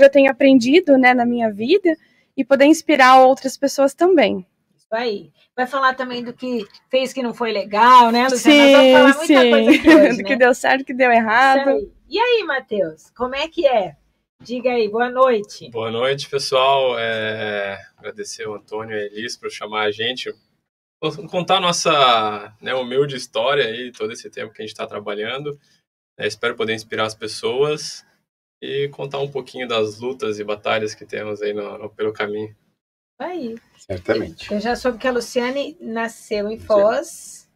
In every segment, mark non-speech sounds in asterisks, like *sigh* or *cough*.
já tenho aprendido, né, na minha vida e poder inspirar outras pessoas também. Isso aí. Vai falar também do que fez que não foi legal, né, Luciana? Sim, sim. hoje, *laughs* do né? que deu certo, do que deu errado. aí. E aí, Matheus, como é que é? Diga aí, boa noite. Boa noite, pessoal. É, agradecer ao Antônio e a Elis por chamar a gente. Vou contar a nossa né, humilde história aí, todo esse tempo que a gente está trabalhando. É, espero poder inspirar as pessoas e contar um pouquinho das lutas e batalhas que temos aí no, no- pelo caminho. Aí. Certamente. Eu já soube que a Luciane nasceu em Foz.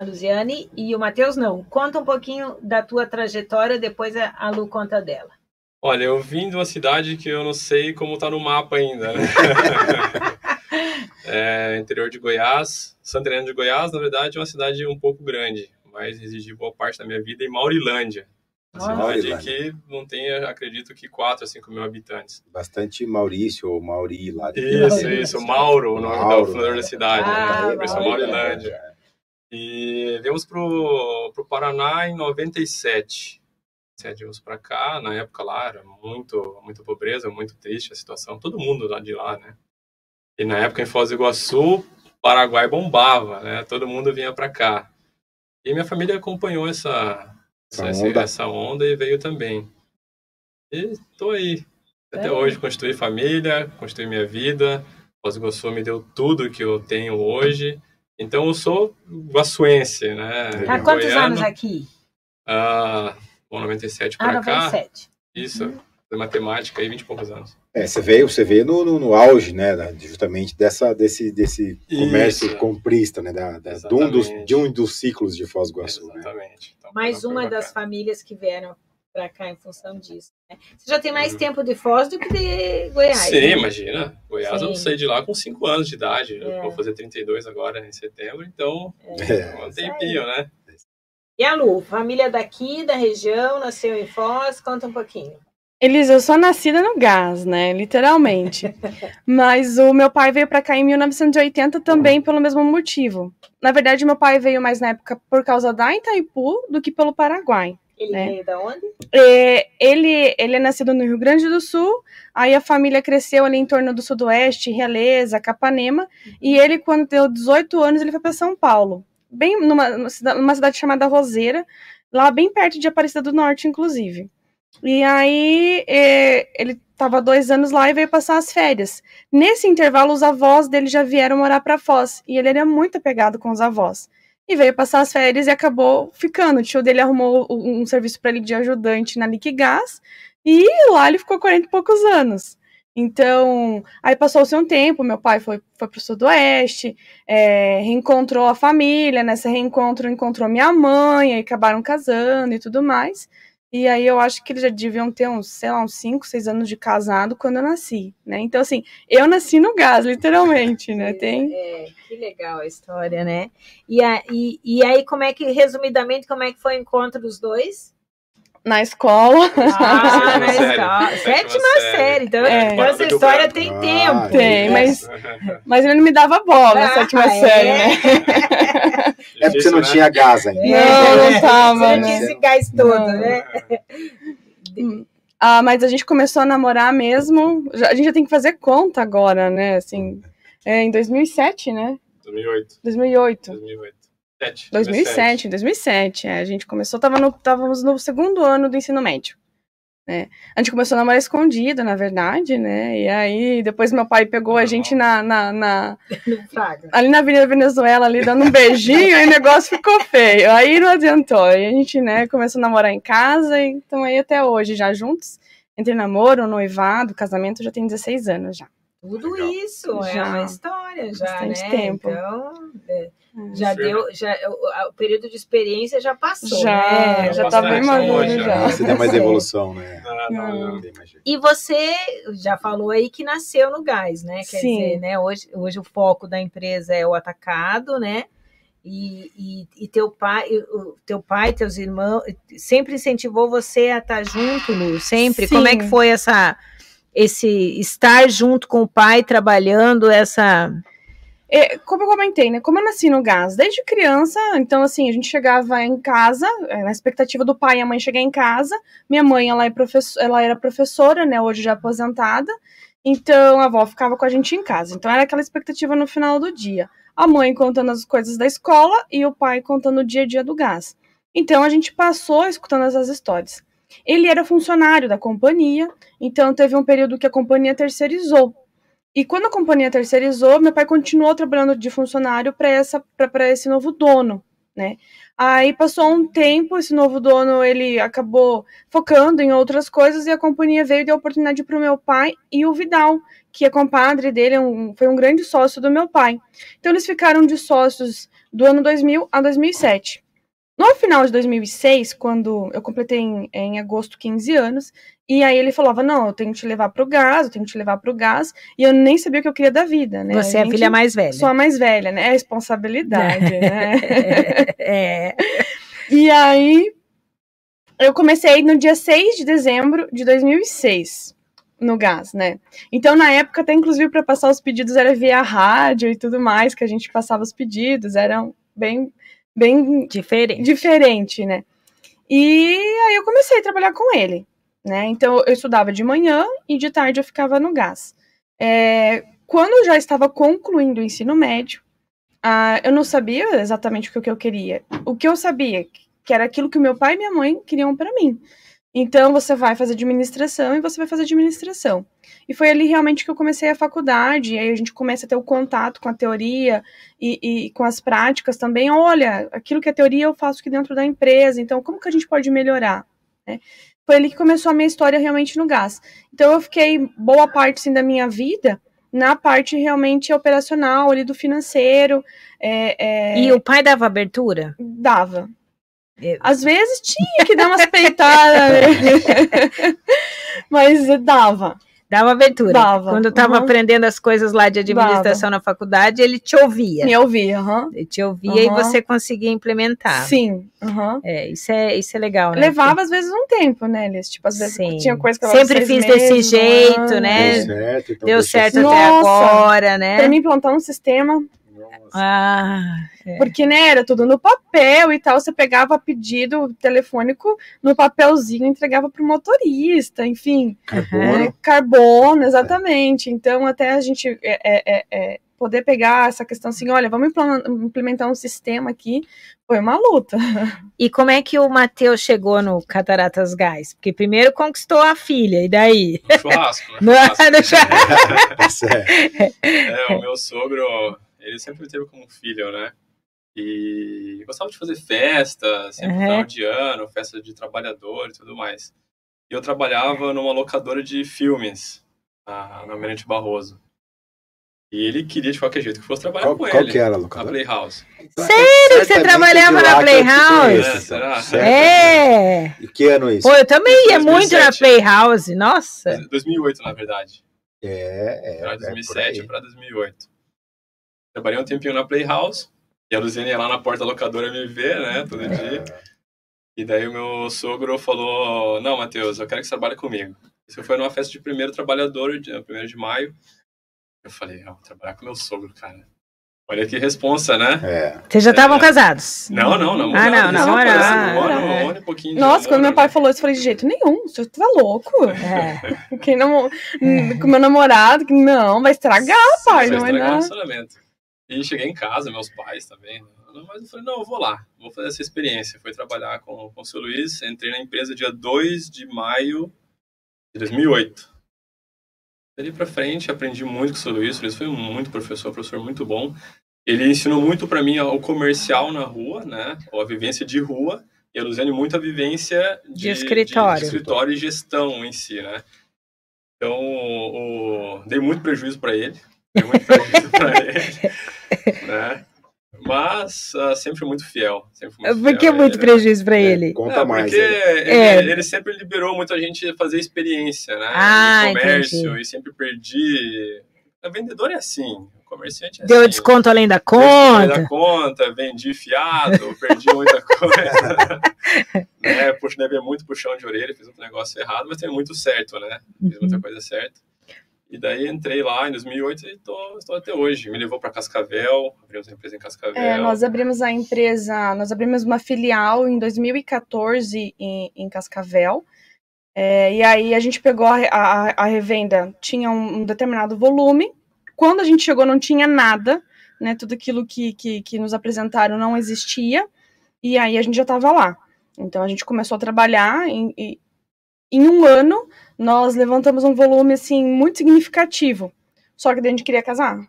A Luciane e o Matheus não. Conta um pouquinho da tua trajetória, depois a Lu conta dela. Olha, eu vim de uma cidade que eu não sei como tá no mapa ainda, né? *laughs* é, interior de Goiás, Santa Helena de Goiás, na verdade, é uma cidade um pouco grande, mas residi boa parte da minha vida em Maurilândia. Uma Olha. cidade que não tem, acredito que 4 a 5 mil habitantes. Bastante Maurício ou Mauri lá. de Isso, isso, Mauro, o nome Mauro, do fundador né? da cidade, Ah, né? É Maurilândia. Maurilândia. E viemos pro, pro Paraná em 97. Sete viemos para cá, na época lá era muito, muita pobreza, muito triste a situação, todo mundo lá de lá, né? E na época em Foz do Iguaçu, Paraguai bombava, né? Todo mundo vinha para cá. E minha família acompanhou essa, Essa essa, onda. essa onda e veio também. E tô aí. Até É. hoje, construí família, construí minha vida. Foz do Iguaçu me deu tudo que eu tenho hoje. Então eu sou guaçuense, né? Há quantos Goiano. anos aqui? Ah, bom, 97 Ah, para cá. 97. Isso, de matemática aí, 20 e poucos anos. É, você veio, você veio no, no, no auge, né, da- justamente dessa, desse, desse comércio Isso. comprista, né, da, da- de, um dos, de um dos ciclos de Foz do Iguaçu, né? Exatamente. Então, Mais uma bacana. das famílias que vieram para cá em função disso. né? Você já tem mais Uhum. tempo de Foz do que de Goiás. Sim, né? imagina. Goiás eu Sim. saí de lá com 5 anos de idade. É. Eu vou fazer 32 agora em setembro, então É, um tempinho, né? E a Lu, família daqui, da região, nasceu em Foz, conta um pouquinho. Elisa, eu sou nascida no gás, né? Literalmente. *laughs* Mas o meu pai veio pra cá em 1980 também pelo mesmo motivo. Na verdade, meu pai veio mais na época por causa da Itaipu do que pelo Paraguai. Ele É. veio da onde? É, ele, ele é nascido no Rio Grande do Sul, aí a família cresceu ali em torno do Sudoeste, Realeza, Capanema, e ele, quando deu 18 anos, ele foi para São Paulo, bem numa, numa cidade chamada Roseira, lá bem perto de Aparecida do Norte, inclusive. E aí é, ele estava dois anos lá e veio passar as férias. Nesse intervalo, os avós dele já vieram morar para Foz, e ele era muito apegado com os avós e veio passar as férias e acabou ficando. O tio dele arrumou um, um serviço para ele de ajudante na Liquigás e lá ele ficou 40 e poucos anos. Então, aí passou-se um tempo, meu pai foi, foi pro sudoeste, é, reencontrou a família, nesse reencontro encontrou minha mãe, aí acabaram casando e tudo mais. E aí eu acho que eles já deviam ter uns, sei lá, uns 5, 6 anos de casado quando eu nasci, né? Então, assim, eu nasci no gás, literalmente, né? Tem... É, que legal a história, né? E, a, e, e aí, como é que, resumidamente, como é que foi o encontro dos dois? Na escola. Ah, *laughs* na Sétima escola. série. Sétima série. série. Então, É. então essa história tem Ah, tempo. Tem, é. mas, *laughs* mas ele não me dava bola na Ah, sétima é? série, né? É porque você não né? tinha gás ainda. Não, não tava, Você não né? tinha esse gás todo, Não. né? Ah, mas a gente começou a namorar mesmo. a gente já tem que fazer conta agora, né? Assim, é, em 2007, né? 2008. 2008. 2008. 7, 2007, 2007. É, a gente começou, tava no, estávamos no segundo ano do ensino médio. Né? A gente começou a namorar escondido, na verdade, né? E aí, depois meu pai pegou a gente na, na, na- *laughs* ali na Avenida Venezuela, ali dando um beijinho, aí *laughs* o negócio ficou feio. Aí não adiantou. Aí a gente, né, começou a namorar em casa, e então aí até hoje, já juntos. Entre namoro, noivado, casamento, já tem 16 anos já. Tudo Legal. isso é Já. uma história já, Bastante né? tempo. Então, é, já Firme. deu, já, o, o período de experiência já passou, Já, né? já tá tá bastante bem maduro longe, já. já. Você deu mais *laughs* Sim. evolução, né? Não, não, não. Não tem. E você já falou aí que nasceu no gás, né? Quer Sim. dizer, né? Hoje, hoje o foco da empresa é o atacado, né? E, e, e teu pai, o teu pai, teus irmãos, sempre incentivou você a estar junto, Lu, sempre. Como é Sim. que foi essa esse estar junto com o pai trabalhando essa como eu comentei, né? Como eu nasci no gás desde criança, então assim, a gente chegava em casa, é, na expectativa do pai e a mãe chegar em casa. Minha mãe, ela, é professor, ela era professora, né? Hoje já aposentada. Então a avó ficava com a gente em casa. Então era aquela expectativa no final do dia. A mãe contando as coisas da escola e o pai contando o dia a dia do gás. Então a gente passou escutando essas histórias. Ele era funcionário da companhia, então teve um período que a companhia terceirizou e quando a companhia terceirizou, meu pai continuou trabalhando de funcionário para esse novo dono, né? Aí passou um tempo, esse novo dono ele acabou focando em outras coisas e a companhia veio e deu oportunidade para o meu pai e o Vidal, que é compadre dele, um, foi um grande sócio do meu pai. Então eles ficaram de sócios do ano 2000 a 2007. No final de 2006, quando eu completei em, em, agosto 15 anos, e aí ele falava: Não, eu tenho que te levar pro gás, eu tenho que te levar pro gás, e eu nem sabia o que eu queria da vida, né? Você a é a filha mais velha. Sou a mais velha, né? É responsabilidade, *laughs* né? *laughs* é. E aí eu comecei no dia 6 de dezembro de 2006 no gás, né? Então, na época, até inclusive para passar os pedidos era via rádio e tudo mais, que a gente passava os pedidos, eram bem bem diferente. diferente, né? E aí eu comecei a trabalhar com ele, né? Então eu estudava de manhã e de tarde eu ficava no gás. É, quando eu já estava concluindo o ensino médio, uh, eu não sabia exatamente o que eu queria. O que eu sabia que era aquilo que meu pai e minha mãe queriam para mim. Então você vai fazer administração e você vai fazer administração. E foi ali realmente que eu comecei a faculdade, e aí a gente começa a ter o contato com a teoria e, e, com as práticas também. Olha, aquilo que é teoria eu faço aqui dentro da empresa, então como que a gente pode melhorar? Né? Foi ali que começou a minha história realmente no gás. Então eu fiquei boa parte assim, da minha vida na parte realmente operacional ali do financeiro. É, é... E o pai dava abertura? Dava. Às vezes tinha que dar umas peitadas, né? *laughs* mas dava. Dava abertura. Dava. Quando eu estava uhum. aprendendo as coisas lá de administração Dava. na faculdade, ele te ouvia. Me ouvia, uhum. Ele te ouvia uhum. e você conseguia implementar. Sim. Uhum. É, isso é, isso é legal, né? Levava às vezes um tempo, né, Liz? Tipo, às vezes Sim. tinha coisa que eu Sempre fiz meses, desse jeito, né? Deu certo, então Deu certo assim. até Nossa, agora, né? Pra mim implantar um sistema ah, é. Porque, né, era tudo no papel e tal. Você pegava pedido telefônico no papelzinho, entregava pro motorista, enfim. Carbono. É, carbono, exatamente. Então, até a gente é, é, é, é poder pegar essa questão assim, olha, vamos implementar um sistema aqui, foi uma luta. *laughs* E como é que o Matheus chegou no Cataratas Gás? Porque primeiro conquistou a filha, e daí? No churrasco. *laughs* No churrasco. *laughs* é, o meu sogro ele sempre teve como filho, né? E gostava de fazer festa, sempre uhum. final de ano, festa de trabalhador e tudo mais. E eu trabalhava numa locadora de filmes, na, na Almirante Barroso. E ele queria de qualquer jeito que fosse trabalhar qual, com qual ele. que era a locadora? A Playhouse. Sério que você trabalhava na Playhouse? É, será? É. E que ano isso? Pô, eu também ia muito na Playhouse, nossa. 2008, na verdade. É, é. Era 2007 é para 2008. Trabalhei um tempinho na Playhouse, e a Luziane ia lá na porta da locadora me ver, né, todo é. dia. E daí o meu sogro falou, não, Matheus, eu quero que você trabalhe comigo. Isso foi numa festa de primeiro trabalhador, dia, primeiro de maio. Eu falei, vou trabalhar com meu sogro, cara. Olha que responsa, né? É. Vocês já estavam é. casados? Não, não, não. Ah, não, não. Um ano, um pouquinho Nossa, quando meu pai falou isso, eu falei, de jeito nenhum, você tá louco. É. *laughs* Quem não, com meu namorado, não, vai estragar, pai, vai não vai dar. relacionamento. E cheguei em casa, meus pais também. Mas eu falei, não, eu vou lá, vou fazer essa experiência. Fui trabalhar com, com o seu Luiz, entrei na empresa dia 2 de maio de 2008. Dali pra frente, aprendi muito com o seu Luiz. O Luiz foi muito professor, professor muito bom. Ele ensinou muito para mim o comercial na rua, né? Ou a vivência de rua. E a Luziane muito a vivência de, de escritório. De, de escritório e gestão em si, né? Então, o, dei muito prejuízo para ele. Dei muito prejuízo para *laughs* ele. *laughs* né? Mas uh, sempre muito fiel. Sempre muito Por que muito prejuízo para ele? Conta mais. Porque ele, é. ele, sempre liberou muita gente a fazer experiência, né? Ah, comércio entendi. e sempre perdi. O vendedor é assim, o comerciante é Deu assim. desconto além da Desconto além conta. da conta, vendi fiado, *laughs* perdi muita coisa. *laughs* né? Puxa, levei muito puxão de orelha, fiz um negócio errado, mas tem muito certo, né? Fiz muita coisa certa. E daí entrei lá em 2008 e estou até hoje. Me levou para Cascavel, abrimos a empresa em Cascavel. É, nós abrimos a empresa, nós abrimos uma filial em 2014 em, em Cascavel. É, e aí a gente pegou a, a, a revenda, tinha um, um, determinado volume. Quando a gente chegou, não tinha nada, né? Tudo aquilo que, que, que nos apresentaram não existia. E aí a gente já estava lá. Então a gente começou a trabalhar em, em um ano nós levantamos um volume assim muito significativo. Só que daí a gente queria casar.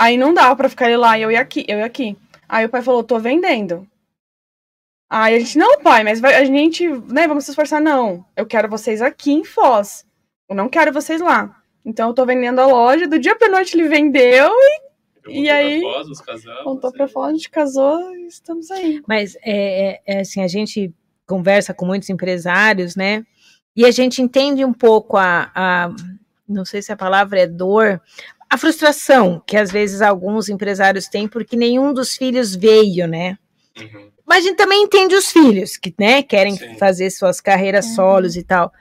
Aí não dava para ficar lá, eu e aqui, eu e aqui. Aí o pai falou: "Tô vendendo". Aí a gente: "Não, pai, mas vai, a gente, né, vamos se esforçar não. Eu quero vocês aqui em Foz. Eu não quero vocês lá. Então eu tô vendendo a loja, do dia pra noite ele vendeu e e aí, pra Foz, nos casamos, contou pra Foz, a gente casou e estamos aí. Mas, é, é, é assim, a gente conversa com muitos empresários, né? E a gente entende um pouco a, a não sei se a palavra é dor, a frustração que às vezes alguns empresários têm porque nenhum dos filhos veio, né? Uhum. Mas a gente também entende os filhos que, né, querem Sim. fazer suas carreiras uhum. solos e tal.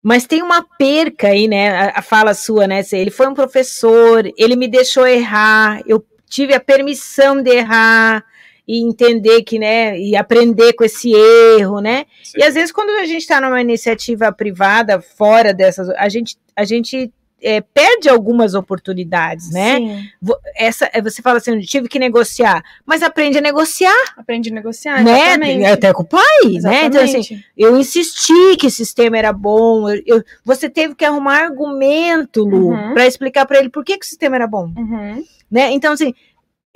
Mas tem uma perca aí, né? A, a fala sua, né? Ele foi um professor, ele me deixou errar, eu tive a permissão de errar, e entender que, né, e aprender com esse erro, né? Sim. E às vezes quando a gente está numa iniciativa privada fora dessas, a gente, a gente é, perde algumas oportunidades, né? Sim. Essa, é, você fala assim, tive que negociar, mas aprende a negociar. Aprende a negociar, né? Exatamente. Até com o pai, exatamente. né? Então, assim, eu insisti que o sistema era bom, eu, eu você teve que arrumar argumento, Lu, uhum. para explicar para ele por que, que o sistema era bom. Uhum. Né? Então, assim,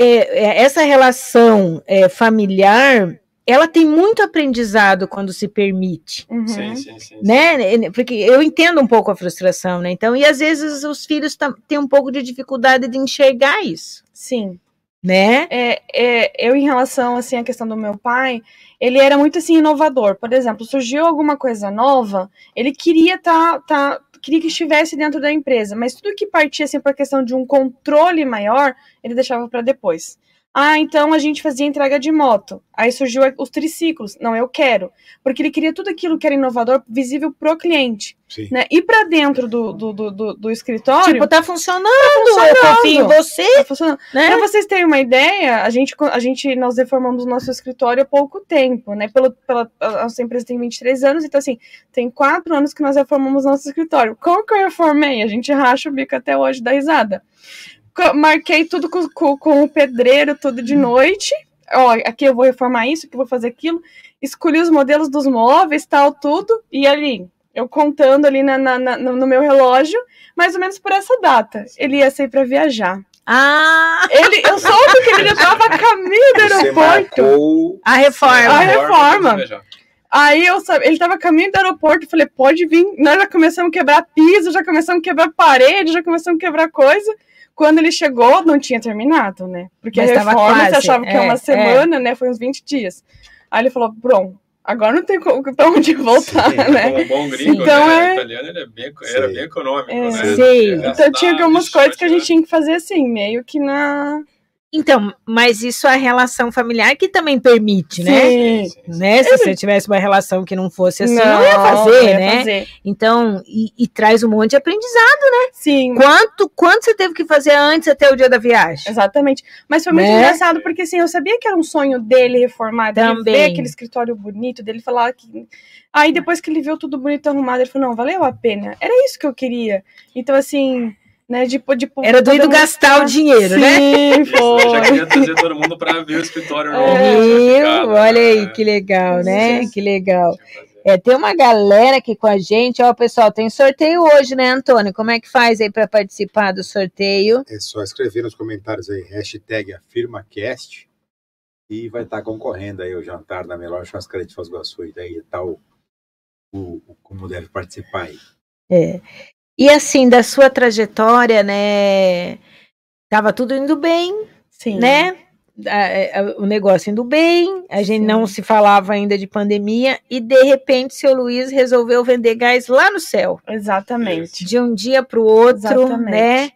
é, é, essa relação é, familiar ela tem muito aprendizado quando se permite. Uhum. Sim, sim, sim, né? Porque eu entendo um pouco a frustração, né? Então, e às vezes os filhos têm um pouco de dificuldade de enxergar isso. Sim. Né? É, é, eu, em relação assim, à questão do meu pai, ele era muito assim inovador. Por exemplo, surgiu alguma coisa nova, ele queria estar tá, tá, queria que estivesse dentro da empresa, mas tudo que partia assim por questão de um controle maior, ele deixava para depois. Ah, então a gente fazia entrega de moto. Aí surgiu os triciclos. Não, eu quero. Porque ele queria tudo aquilo que era inovador, visível pro cliente. Sim. Né? E para dentro do, do, do, do, escritório. Tipo, tá funcionando. Tá funcionando. Eu confio em você. Tá funcionando. Né? Pra vocês terem uma ideia, a gente, a gente nós reformamos o nosso escritório há pouco tempo, né? Pelo, pela, a nossa empresa tem 23 anos, então assim, tem quatro anos que nós reformamos nosso escritório. Como que eu reformei? A gente racha o bico até hoje da risada marquei tudo com, com, com, o pedreiro tudo de noite. Ó, aqui eu vou reformar isso, aqui eu vou fazer aquilo. Escolhi os modelos dos móveis, tal, tudo. E ali, eu contando ali na, na, na no meu relógio, mais ou menos por essa data. Ele ia sair para viajar. Ah! Ele, eu soube que ele já estava a caminho do aeroporto. A reforma. A reforma. Aí eu sabe, ele tava a caminho do aeroporto, falei, pode vir. Nós já começamos a quebrar piso, já começamos a quebrar parede, já começamos a quebrar coisa. Quando ele chegou, não tinha terminado, né? Porque Mas a reforma, você achava que é, uma é. semana, é. né? Foi uns 20 dias. Aí ele falou, pronto, agora não tem como, *laughs* pra onde voltar, Sim, né? Como bom gringo, então, né? É... italiano, ele é bem, era bem econômico, é. né? Sim. Então tinha algumas coisas que a gente tinha que fazer assim, meio que na então, mas isso é a relação familiar que também permite, né? Sim, né? Se você tivesse uma relação que não fosse assim, não, não ia fazer, não ia né? Fazer. Então, e, e, traz um monte de aprendizado, né? Sim. Quanto, quanto você teve que fazer antes até o dia da viagem? Exatamente. Mas foi muito né? engraçado, porque assim, eu sabia que era um sonho dele reformar, também. ver aquele escritório bonito, dele falar que. Aí depois que ele viu tudo bonito arrumado, ele falou, não, valeu a pena. Era isso que eu queria. Então, assim né? De, de, Era doido gastar o dinheiro, Sim, né? Sim, *laughs* foi. Eu já queria trazer todo mundo para ver o escritório novo. É, olha aí, que legal, né? Que legal. É, tem uma galera aqui com a gente. Ó, pessoal, tem sorteio hoje, né, Antônio? Como é que faz aí para participar do sorteio? É só escrever nos comentários aí, hashtag AfirmaCast e vai estar tá concorrendo aí o jantar da melhor churrascaria de Foz do Iguaçu. E daí tá o, o, o, como deve participar aí. É. E assim, da sua trajetória, né? Tava tudo indo bem, Sim. né? o negócio indo bem, a gente Sim. não se falava ainda de pandemia, e de repente seu Luiz resolveu vender gás lá no céu. Exatamente. De um dia para o outro, Exatamente. né?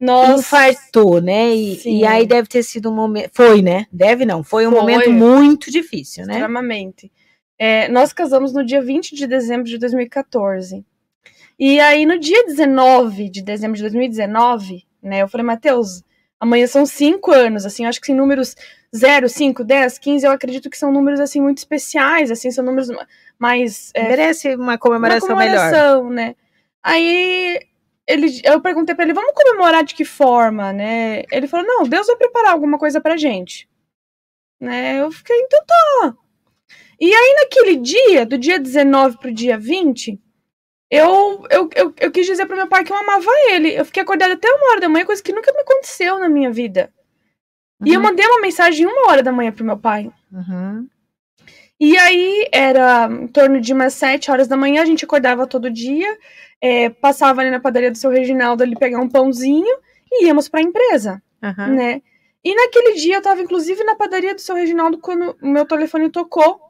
Nossa. Infartou, né? E, e, aí deve ter sido um momento. Foi, né? Deve não. Foi um foi. momento muito difícil, né? Extremamente. É, nós casamos no dia 20 de dezembro de 2014. E aí, no dia 19 de dezembro de 2019, né, eu falei, Matheus, amanhã são cinco anos, assim, eu acho que em números 0, 5, 10, 15, eu acredito que são números, assim, muito especiais, assim, são números mais... É, Merece uma comemoração, uma comemoração melhor. né? Aí, ele, eu perguntei para ele, vamos comemorar de que forma, né? Ele falou, não, Deus vai preparar alguma coisa pra gente. Né? Eu fiquei, então tá. E aí, naquele dia, do dia 19 pro dia 20, eu, eu, eu, eu quis dizer pro meu pai que eu amava ele. Eu fiquei acordada até uma hora da manhã, coisa que nunca me aconteceu na minha vida. Uhum. E eu uhum. mandei uma mensagem uma hora da manhã pro meu pai. Uhum. E aí, era em torno de umas sete horas da manhã, a gente acordava todo dia, é, passava ali na padaria do seu Reginaldo ali pegar um pãozinho e íamos pra empresa, uhum. né? E naquele dia eu tava, inclusive, na padaria do seu Reginaldo quando o meu telefone tocou.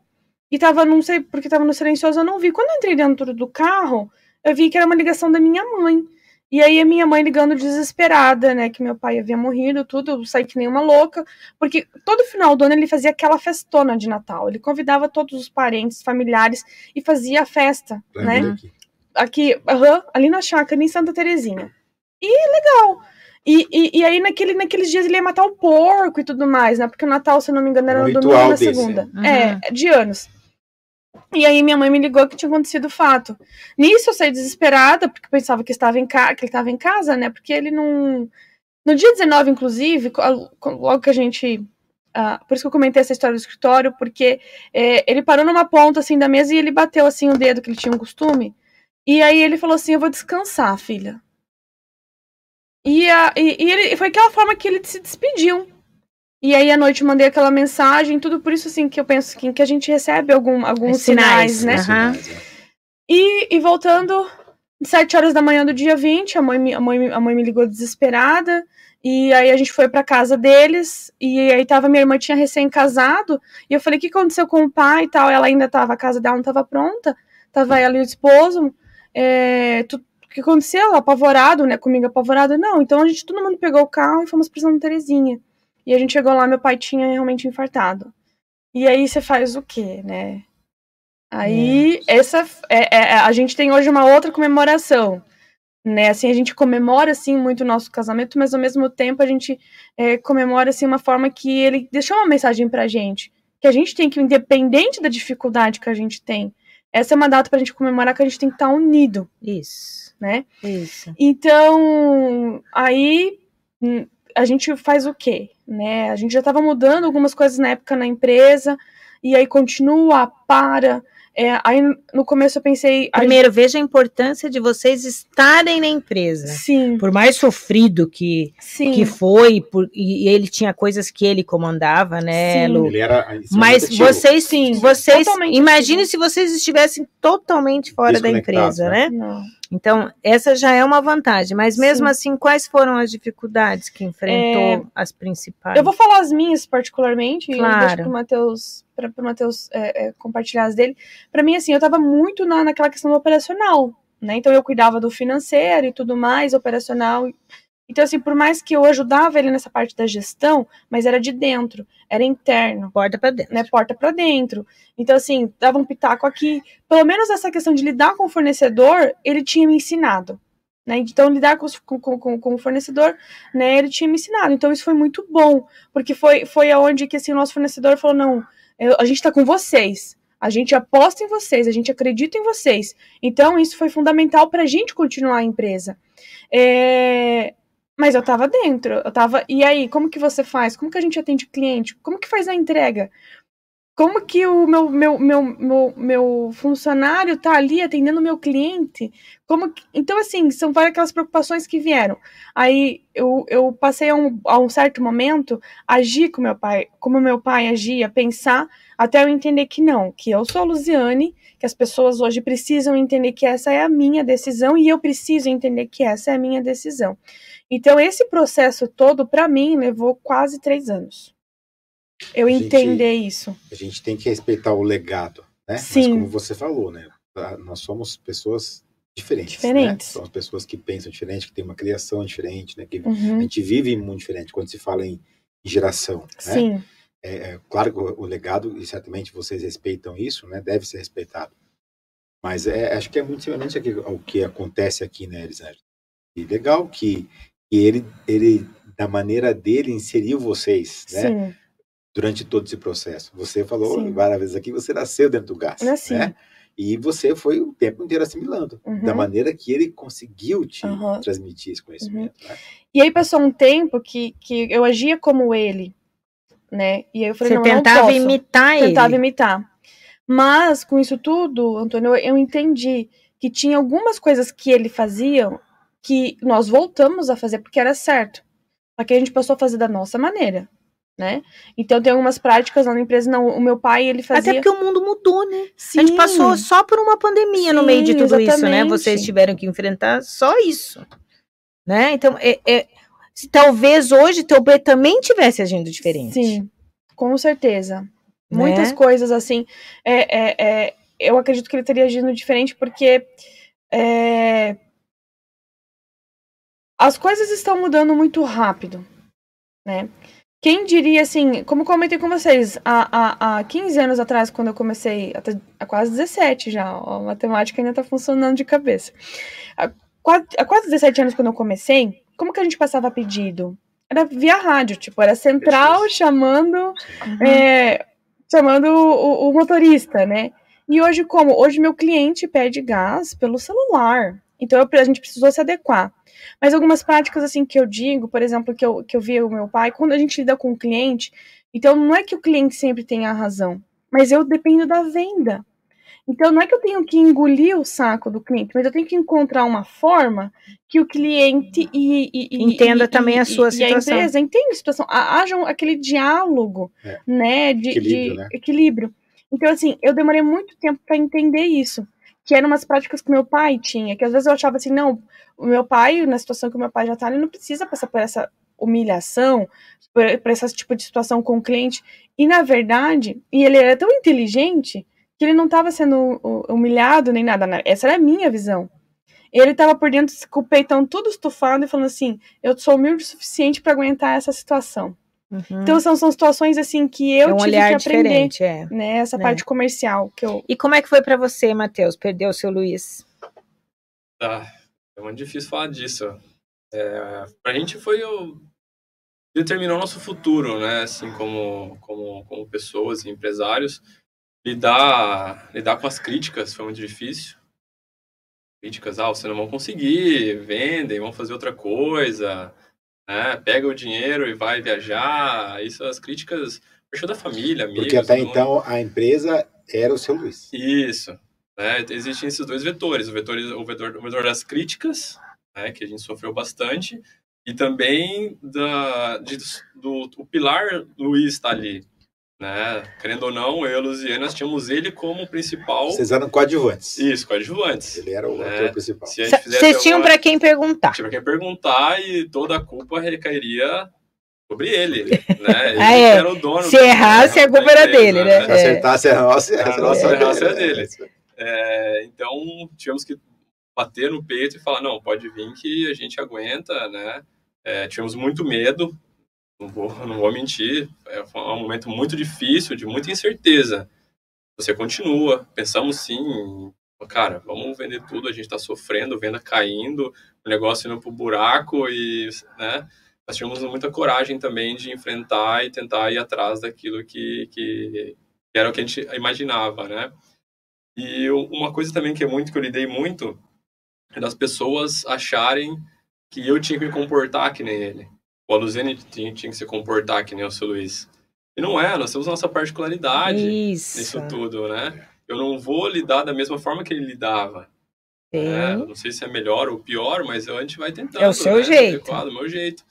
E tava, não sei porque tava no silencioso, eu não vi. Quando eu entrei dentro do carro, eu vi que era uma ligação da minha mãe. E aí a minha mãe ligando desesperada, né, que meu pai havia morrido, tudo, eu saí que nem uma louca, porque todo final do ano ele fazia aquela festona de Natal. Ele convidava todos os parentes, familiares e fazia a festa, né? Aqui, aqui uhum, ali na chácara, em Santa Terezinha. E legal. E, e, e, aí, naquele, naqueles dias, ele ia matar o porco e tudo mais, né? Porque o Natal, se eu não me engano, era no domingo na segunda. Uhum. É, de anos. E aí minha mãe me ligou que tinha acontecido o fato. Nisso eu saí desesperada, porque pensava que, estava em ca... que ele estava em casa, né? Porque ele não. No dia 19, inclusive, logo que a gente. Uh, por isso que eu comentei essa história do escritório, porque é, ele parou numa ponta assim da mesa e ele bateu assim o dedo, que ele tinha um costume. E aí ele falou assim: Eu vou descansar, filha. E, e, e ele, foi aquela forma que ele se despediu. E aí à noite mandei aquela mensagem, tudo por isso assim que eu penso que, que a gente recebe algum, alguns sinais, sinais, né? Uhum. E, e voltando, sete horas da manhã do dia 20, a mãe, a mãe, a mãe me ligou desesperada. E aí a gente foi pra casa deles, e aí tava, minha irmã tinha recém-casado, e eu falei, o que aconteceu com o pai e tal? Ela ainda tava, a casa dela não tava pronta, tava ela e o esposo, é, tu, o que aconteceu? Apavorado, né, comigo apavorado. Não, então a gente, todo mundo pegou o carro e fomos pra Santa Terezinha. E a gente chegou lá, meu pai tinha realmente infartado. E aí você faz o quê, né? Aí, é. essa é, é, a gente tem hoje uma outra comemoração, né? Assim, a gente comemora assim muito o nosso casamento, mas ao mesmo tempo a gente é, comemora assim uma forma que ele deixou uma mensagem pra gente, que a gente tem que independente da dificuldade que a gente tem, essa é uma data pra gente comemorar que a gente tem que estar tá unido. Isso, né? Isso. Então, aí a gente faz o quê? Né? A gente já estava mudando algumas coisas na época na empresa, e aí continua, para. É, aí no começo eu pensei. Primeiro, veja a importância de vocês estarem na empresa. Sim. Por mais sofrido que, Sim. que foi, por, e ele tinha coisas que ele comandava, né, Sim. Lu? Ele era Mas vocês, sim, vocês. Imagine se vocês estivessem totalmente fora da empresa, né? né? Não. Então, essa já é uma vantagem. Mas mesmo Sim. assim, quais foram as dificuldades que enfrentou é... as principais? Eu vou falar as minhas particularmente, claro. e deixo para o Matheus é, é, compartilhar as dele. Para mim, assim, eu estava muito na, naquela questão do operacional, né? Então eu cuidava do financeiro e tudo mais, operacional. Então, assim, por mais que eu ajudava ele nessa parte da gestão, mas era de dentro, era interno. Porta para dentro. Né, porta para dentro. Então, assim, dava um pitaco aqui. Pelo menos essa questão de lidar com o fornecedor, ele tinha me ensinado. Né? Então, lidar com, com, com, com, o fornecedor, né, ele tinha me ensinado. Então, isso foi muito bom, porque foi, foi aonde que assim, o nosso fornecedor falou: não, eu, a gente está com vocês. A gente aposta em vocês, a gente acredita em vocês. Então, isso foi fundamental para a gente continuar a empresa. É, mas eu tava dentro, eu tava. E aí, como que você faz? Como que a gente atende cliente? Como que faz a entrega? Como que o meu, meu, meu, meu, meu funcionário tá ali atendendo o meu cliente? Como que... Então, assim, são várias aquelas preocupações que vieram. Aí eu, eu passei a um, a um certo momento agir com meu pai, como meu pai agia, pensar, até eu entender que não, que eu sou a Luziane, que as pessoas hoje precisam entender que essa é a minha decisão e eu preciso entender que essa é a minha decisão. Então, esse processo todo, para mim, levou quase três anos. Eu gente, entender isso. A gente tem que respeitar o legado, né? Sim. Mas como você falou, né? Nós somos pessoas diferentes. Né? Diferentes. Né? Somos pessoas que pensam diferente, que têm uma criação diferente, né? Que uhum. a gente vive muito diferente quando se fala em geração. Né? Sim. É, é, claro que o, o legado, e certamente vocês respeitam isso, né? Deve ser respeitado. Mas é, acho que é muito semelhante ao que acontece aqui, né, Elisângela? E legal que, que ele, ele, da maneira dele, inseriu vocês, né? Sim, Durante todo esse processo. Você falou Sim. várias vezes aqui, você nasceu dentro do gás, Nasci. né? E você foi o tempo inteiro assimilando, Uhum. da maneira que ele conseguiu te Aham. transmitir esse conhecimento, né? E aí passou um tempo que, que eu agia como ele, né? E aí eu falei, Você não, não tentava posso. imitar ele. tentava imitar. Mas com isso tudo, Antônio, eu, eu entendi que tinha algumas coisas que ele fazia que nós voltamos a fazer porque era certo. Só que a gente passou a fazer da nossa maneira, né? Então tem algumas práticas lá na empresa, não, o meu pai, ele fazia... Até porque o mundo mudou, né? Sim, A gente passou só por uma pandemia no Sim, meio de tudo isso, né? exatamente. Vocês tiveram que enfrentar só isso, né? Então, é, é- se talvez hoje teu B também tivesse agindo diferente. Sim, com certeza. né? Muitas coisas assim. É, é, é, eu acredito que ele teria agido diferente porque é, as coisas estão mudando muito rápido, né? Quem diria assim, como comentei com vocês, há, há, há 15 anos atrás, quando eu comecei, até, há quase 17 já, a matemática ainda tá funcionando de cabeça. Há quase, há quase 17 anos, quando eu comecei, como que a gente passava pedido? Era via rádio, tipo, era central chamando Uhum. é, chamando o, o motorista, né? E hoje, como? Hoje meu cliente pede gás pelo celular. Então eu- a gente precisou se adequar. Mas algumas práticas, assim, que eu digo, por exemplo, que eu, que eu vi o meu pai, quando a gente lida com o cliente, então não é que o cliente sempre tenha a razão, mas eu dependo da venda. Então não é que eu tenho que engolir o saco do cliente, mas eu tenho que encontrar uma forma que o cliente e, e- e- Entenda e- também e- a sua e situação. a empresa entenda a situação, ha- haja um- aquele diálogo, É. né, de Equilíbrio, de né? equilíbrio. Então assim, eu demorei muito tempo para entender isso, que eram umas práticas que meu pai tinha, que às vezes eu achava assim, não, o meu pai, na situação que o meu pai já tá, ele não precisa passar por essa humilhação, por, por esse tipo de situação com o cliente. E na verdade, e ele era tão inteligente que ele não estava sendo hu- humilhado nem nada. né? Essa era a minha visão. Ele estava por dentro com o peitão tudo estufado e falando assim: eu sou humilde o suficiente para aguentar essa situação. Uhum. Então são, são situações assim que eu é um tive olhar que aprender, diferente, é. né? Essa É. parte comercial que eu E como é que foi pra você, Matheus? Perdeu o seu Luiz? Tá. É muito difícil falar disso. É, pra gente foi o. determinou nosso futuro, né? Assim, como, como, como pessoas e empresários. Lidar, lidar com as críticas foi muito difícil. Críticas, ah, vocês não vão conseguir, vendem, vão fazer outra coisa, né? Pega o dinheiro e vai viajar. Isso, as críticas, fechou da família, amigos. Porque até então a empresa era o seu Luiz. Isso. Né? Existem esses dois vetores. O vetor, o vetor, o vetor das críticas, né? que a gente sofreu bastante, e também da, de, do o pilar Luiz está ali. Né? Querendo ou não, eu e a Luziane, nós tínhamos ele como principal. Vocês eram coadjuvantes. Isso, coadjuvantes. Ele era o É. ator principal. Se a gente fizesse Vocês tinham alguma- pra quem perguntar. tinha quem perguntar e toda a culpa recairia sobre ele. Né? Ele Ah, é. era o dono Se errasse, a culpa era dele, né? Se acertasse a nossa, a nossa se errasse é dele. É, então, tivemos que bater no peito e falar, não, pode vir que a gente aguenta, né? É, tivemos muito medo, não vou, *laughs* não vou mentir, é, um momento muito difícil, de muita incerteza. Você continua, pensamos sim, cara, vamos vender tudo, a gente está sofrendo, venda caindo, o negócio indo pro buraco e, né? Nós tivemos muita coragem também de enfrentar e tentar ir atrás daquilo que, que, que era o que a gente imaginava, né? E uma coisa também que é muito que eu lidei muito é das pessoas acharem que eu tinha que me comportar que nem ele. O Aluziane tinha, tinha que se comportar que nem o seu Luiz. E não é, nós temos nossa particularidade Isso. nisso tudo, né? Eu não vou lidar da mesma forma que ele lidava. né? Não sei se é melhor ou pior, mas a gente vai tentando. É o seu né? jeito. Adequado, o meu jeito.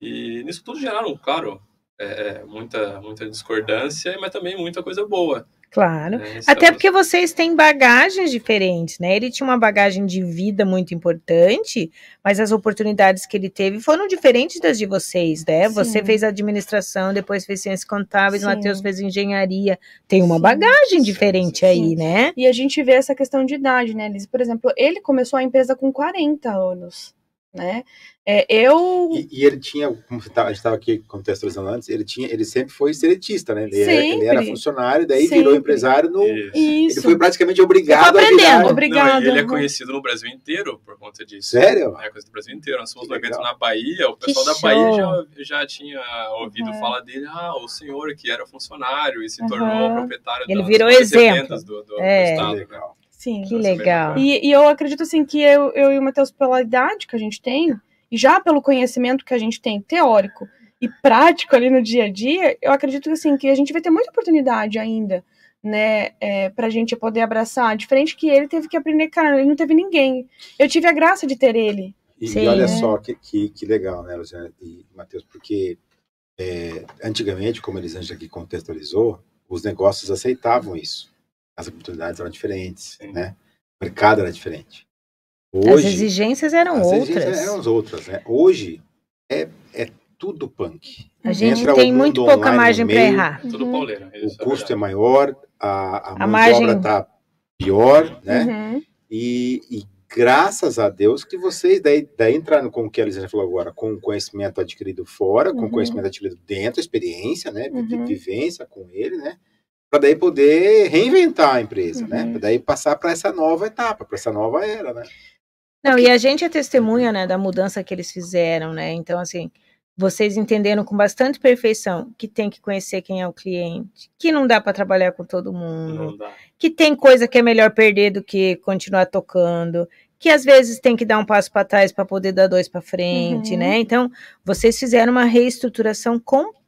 E nisso tudo geraram, claro, é, é, muita, muita discordância, mas também muita coisa boa. Claro. né? Até Estamos- porque vocês têm bagagens diferentes, né? Ele tinha uma bagagem de vida muito importante, mas as oportunidades que ele teve foram diferentes das de vocês, né? Sim. Você fez administração, depois fez ciências contábeis. Matheus fez engenharia. Tem uma Sim. bagagem Sim, diferente sim, aí, né? E a gente vê essa questão de idade, né, Liz? Por exemplo, ele começou a empresa com 40 anos. Né? É, eu. E, e, ele tinha, como tá, a gente estava aqui contextualizando antes, ele tinha, ele sempre foi seletista, né? Ele, era, ele era, funcionário, daí sempre. virou empresário no. Isso. Ele foi praticamente obrigado a virar. Obrigado. Não, ele é conhecido no Brasil inteiro por conta disso. Sério? É conhecido no Brasil inteiro. Nós fomos no evento na Bahia, o pessoal que da Bahia já, já tinha ouvido uhum. falar dele. Ah, o senhor que era funcionário e se uhum. tornou proprietário Ele virou exemplo. Do, do, é. do estado. Legal. Né? Sim. Que legal. E, e, eu acredito assim que eu, eu e o Matheus, pela idade que a gente tem, e já pelo conhecimento que a gente tem teórico e prático ali no dia a dia, eu acredito assim, que a gente vai ter muita oportunidade ainda, né, é, pra gente poder abraçar, diferente que ele teve que aprender, cara, ele não teve ninguém. Eu tive a graça de ter ele. E, Sim, e olha só que, que, que, legal, né, Luciana e Matheus, porque é, antigamente, como eles antes aqui contextualizou, os negócios aceitavam isso. As oportunidades eram diferentes, Sim. né? O mercado era diferente. Hoje, as exigências eram as outras. Exigências eram as outras, né? Hoje é, é tudo punk. A gente Entra tem muito pouca margem para errar. Tudo pauleiro. O é custo é, maior, a, a, a margem está pior, né? Uhum. E, e, graças a Deus que vocês daí, daí entraram com o que a Elisângela falou agora, com o conhecimento adquirido fora, uhum. com o conhecimento adquirido dentro, experiência, né? Uhum. Vivência com ele, né? Para daí poder reinventar a empresa, né? Uhum. Para daí passar para essa nova etapa, para essa nova era, né? Não, e a gente é testemunha, né, da mudança que eles fizeram, né? Então, assim, vocês entenderam com bastante perfeição que tem que conhecer quem é o cliente, que não dá para trabalhar com todo mundo, que tem coisa que é melhor perder do que continuar tocando, que às vezes tem que dar um passo para trás para poder dar dois para frente, uhum. né? Então, vocês fizeram uma reestruturação completa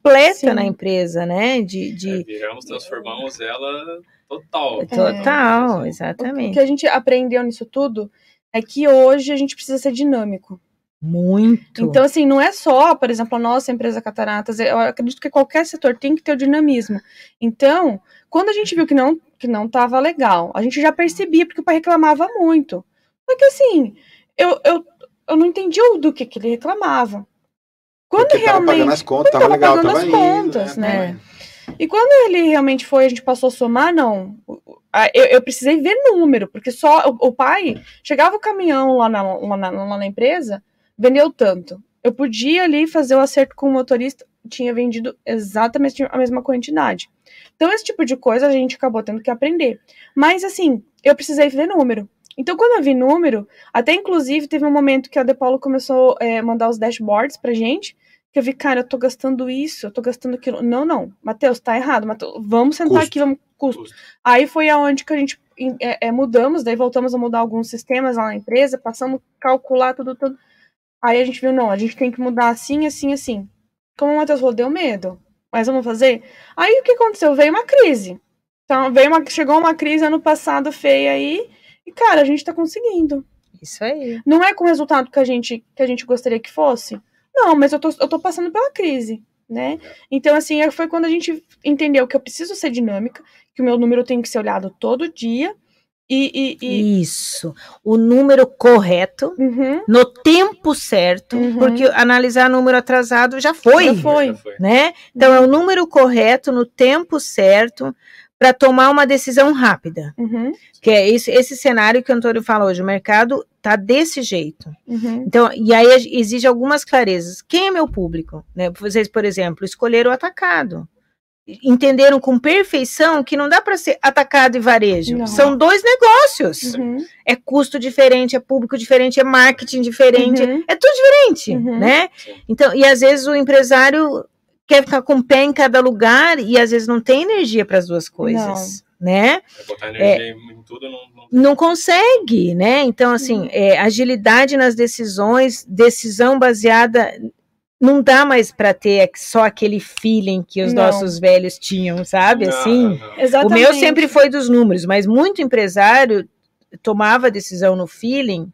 Sim. na empresa, né? De, de... É, viramos, transformamos ela total. Total, é. exatamente. O que a gente aprendeu nisso tudo é que hoje a gente precisa ser dinâmico. Muito. Então, assim, não é só, por exemplo, a nossa empresa Cataratas, eu acredito que qualquer setor tem que ter o dinamismo. Então, quando a gente viu que não que não estava legal, a gente já percebia, porque o pai reclamava muito. Só que, assim, eu, eu, eu não entendi do que, que ele reclamava. Quando porque realmente. Tava pagando as contas, tava, tava legal, pagando tava as indo, contas, né? né? E quando ele realmente foi, a gente passou a somar, não. Eu, eu precisei ver número, porque só o, o pai chegava o caminhão lá na, lá, na, lá na empresa, vendeu tanto. Eu podia ali fazer o acerto com o motorista, tinha vendido exatamente a mesma quantidade. Então, esse tipo de coisa a gente acabou tendo que aprender. Mas, assim, eu precisei ver número. Então, quando eu vi número, até inclusive teve um momento que a De Paulo começou a é, mandar os dashboards pra gente, que eu vi, cara, eu tô gastando isso, eu tô gastando aquilo. Não, não, Matheus, tá errado, Mateus, vamos sentar custo. aqui, vamos custo. custo. Aí foi aonde que a gente é, é, mudamos, daí voltamos a mudar alguns sistemas lá na empresa, passamos a calcular tudo, tudo. Aí a gente viu, não, a gente tem que mudar assim, assim, assim. Como o Matheus falou, deu medo. Mas vamos fazer? Aí o que aconteceu? Veio uma crise. Então, veio uma, chegou uma crise ano passado feia aí, e, cara, a gente tá conseguindo. Isso aí. Não é com o resultado que a gente, que a gente gostaria que fosse, não, mas eu tô, eu tô passando pela crise, né? Então, assim, foi quando a gente entendeu que eu preciso ser dinâmica, que o meu número tem que ser olhado todo dia. E, e, e... Isso, o número correto, uhum. no tempo certo, uhum. porque analisar número atrasado já foi, já foi, né? Então é o número correto no tempo certo, para tomar uma decisão rápida. Uhum. Que é esse, esse cenário que o Antônio fala hoje, o mercado tá desse jeito. Uhum. Então, e aí exige algumas clarezas. Quem é meu público? Né? Vocês, por exemplo, escolheram o atacado. Entenderam com perfeição que não dá para ser atacado e varejo. Não. São dois negócios. Uhum. É custo diferente, é público diferente, é marketing diferente, uhum. é tudo diferente, uhum. né? Então, e às vezes o empresário quer ficar com o pé em cada lugar e às vezes não tem energia para as duas coisas. Não. Né? Botar energia é, em tudo não, não... não consegue, né? Então, assim, é, agilidade nas decisões, decisão baseada não dá mais para ter só aquele feeling que os não. nossos velhos tinham, sabe? Não, assim, não. o meu sempre foi dos números, mas muito empresário tomava decisão no feeling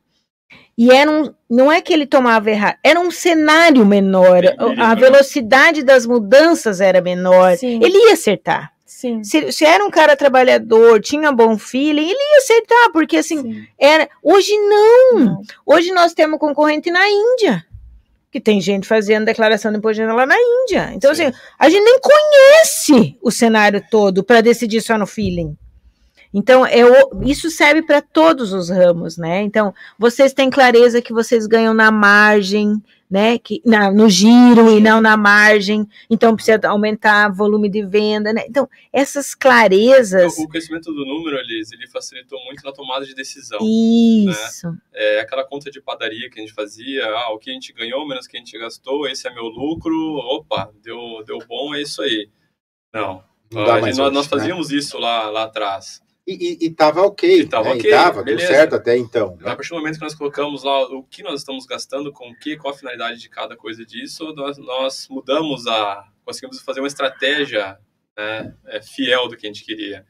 e era um, não é que ele tomava errado, era um cenário menor, a velocidade das mudanças era menor. Sim. Ele ia acertar. Sim. Se, se, era um cara trabalhador, tinha bom feeling, ele ia acertar, porque assim, Sim. era. Hoje não. não. Hoje nós temos concorrente na Índia. Que tem gente fazendo declaração de imposto de renda lá na Índia. Então, Sim. assim, a gente nem conhece o cenário todo para decidir só no feeling. Então, é o, isso serve para todos os ramos, né? Então, vocês têm clareza que vocês ganham na margem, né? Que, na, no giro e não na margem, então precisa aumentar volume de venda, né? Então, essas clarezas. O, o crescimento do número, Liz, ele facilitou muito na tomada de decisão. Né? Isso. Né? É aquela conta de padaria que a gente fazia, ah, o que a gente ganhou menos o que a gente gastou, esse é meu lucro, opa, deu, deu bom, é isso aí. Não. não a gente, nós, nós, né? fazíamos né? isso lá, lá atrás. E, e, e tava ok. E tava né? ok. E tava, deu certo até então. Né? A partir do momento que nós colocamos lá o que nós estamos gastando, com o que, qual a finalidade de cada coisa disso, nós, nós mudamos a. conseguimos fazer uma estratégia né, é, fiel do que a gente queria.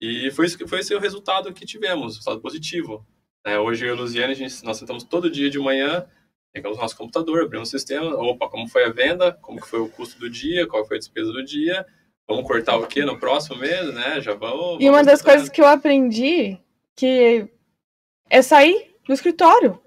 E foi, isso, foi esse o resultado que tivemos, resultado positivo. É, hoje eu e a Luziane, a gente, nós sentamos todo dia de manhã, pegamos nosso computador, abrimos o sistema, opa, como foi a venda, como foi o custo do dia, qual foi a despesa do dia, Vamos cortar o que no próximo mês, né? Já vamos. E uma das coisas que eu aprendi que é sair do escritório.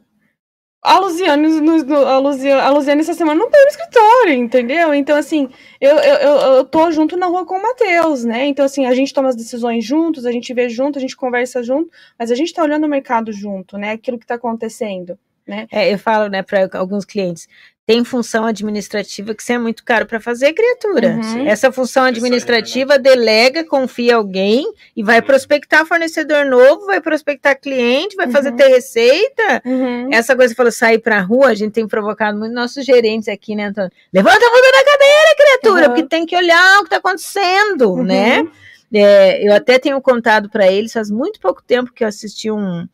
A Luziane, a, Luziane, a Luziane essa semana não tem no escritório, entendeu? Então, assim, eu, eu, eu tô junto na rua com o Matheus, né? Então, assim, a gente toma as decisões juntos, a gente vê junto, a gente conversa junto, mas a gente tá olhando o mercado junto, né? Aquilo que tá acontecendo. Né? É, eu falo né, para alguns clientes, tem função administrativa que você é muito caro para fazer, criatura. Uhum. Essa função administrativa aí, delega, confia alguém e vai uhum. prospectar fornecedor novo, vai prospectar cliente, vai uhum. fazer ter receita. Uhum. Essa coisa, falou, sair para rua, a gente tem provocado muito nossos gerentes aqui, né, Antônio? Levanta a bunda da cadeira, criatura, porque tem que olhar o que está acontecendo, uhum. né? É, eu até tenho contado para eles, faz muito pouco tempo que eu assisti um,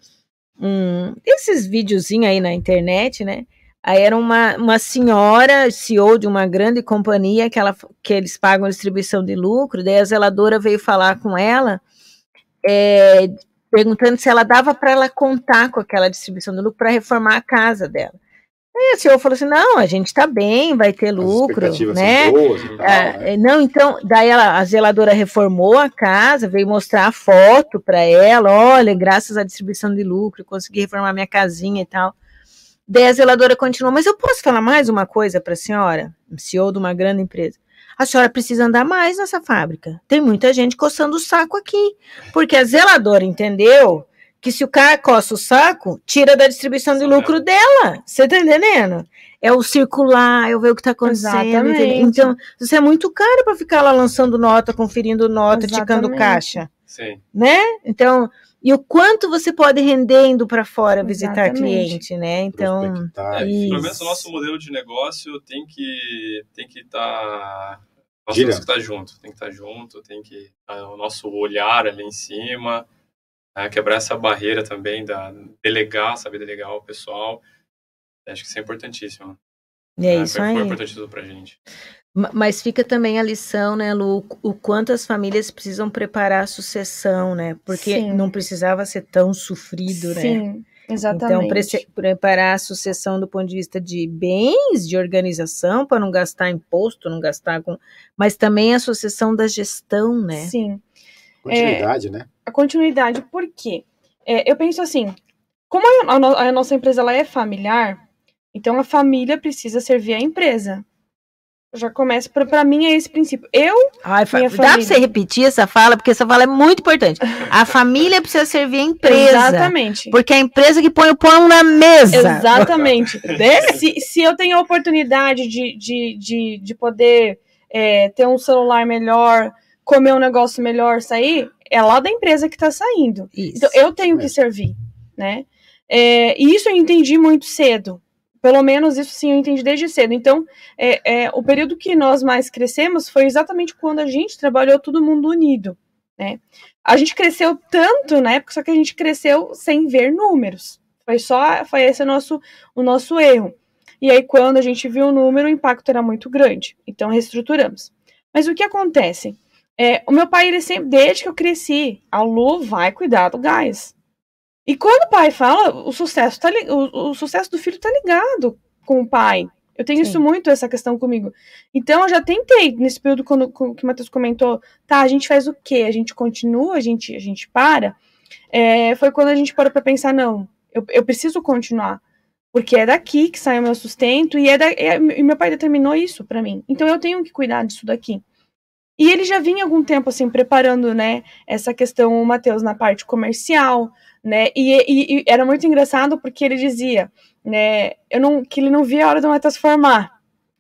um esses videozinhos aí na internet, né? Aí era uma, uma senhora, CEO de uma grande companhia, que, ela, que eles pagam distribuição de lucro, daí a zeladora veio falar com ela, é, perguntando se ela dava para ela contar com aquela distribuição de lucro para reformar a casa dela. Aí a senhora falou assim: não, a gente está bem, vai ter lucro, né? Tal, ah, né? Não, então, daí ela, a zeladora reformou a casa, veio mostrar a foto para ela: olha, graças à distribuição de lucro, consegui reformar minha casinha e tal. Daí a zeladora continuou, mas eu posso falar mais uma coisa para a senhora, CEO de uma grande empresa. A senhora precisa andar mais nessa fábrica. Tem muita gente coçando o saco aqui. Porque a zeladora entendeu que se o cara coça o saco, tira da distribuição de lucro dela. Você tá entendendo? É o circular, é o ver o que tá acontecendo. Então, isso é muito caro para ficar lá lançando nota, conferindo nota, Exatamente. ticando caixa. Sim. Né? Então, e o quanto você pode render indo para fora visitar cliente, né? Então, é, pelo menos o nosso modelo de negócio tem que tem que estar tá, nós temos que estar tá junto, tem que estar tá junto, tem que tá, o nosso olhar ali em cima, né? quebrar essa barreira também da delegar, saber delegar o pessoal. Acho que isso é importantíssimo. É isso aí. Foi importantíssimo para gente. Mas fica também a lição, né, Lu, o quanto as famílias precisam preparar a sucessão, né? Porque Sim. não precisava ser tão sofrido, né? Sim, exatamente. Então, preparar a sucessão do ponto de vista de bens, de organização, para não gastar imposto, não gastar com. Mas também a sucessão da gestão, né? Sim. Continuidade, é, né? A continuidade, por quê? É, eu penso assim, como a, a, a nossa empresa ela é familiar, então a família precisa servir a empresa já começa, para mim é esse princípio. Eu, Ai, minha dá para você repetir essa fala, porque essa fala é muito importante. A família precisa servir a empresa. Exatamente. Porque é a empresa que põe o pão na mesa. Exatamente. *laughs* se, se eu tenho a oportunidade de, de, de, de poder é, ter um celular melhor, comer um negócio melhor, sair, é lá da empresa que está saindo. Isso. Então eu tenho que servir, né? É, e isso eu entendi muito cedo. Pelo menos isso sim eu entendi desde cedo. Então, é, é, o período que nós mais crescemos foi exatamente quando a gente trabalhou todo mundo unido. Né? A gente cresceu tanto na época, só que a gente cresceu sem ver números. Foi só, foi esse o nosso, o nosso erro. E aí, quando a gente viu o número, o impacto era muito grande. Então, reestruturamos. Mas o que acontece? É, o meu pai, ele sempre, desde que eu cresci, a Lu vai cuidar do gás. E quando o pai fala, o sucesso, tá, o, o sucesso do filho tá ligado com o pai. Eu tenho Sim. isso muito, essa questão comigo. Então, eu já tentei, nesse período quando, que o Matheus comentou, tá, a gente faz o quê? A gente continua, a gente, a gente para? É, foi quando a gente parou pra pensar, não, eu, eu preciso continuar. Porque é daqui que sai o meu sustento e, é da, é, e meu pai determinou isso para mim. Então, eu tenho que cuidar disso daqui. E ele já vinha algum tempo assim preparando, né, essa questão o Matheus na parte comercial, né? E, e, e, era muito engraçado porque ele dizia, né, eu não que ele não via a hora do Matheus formar,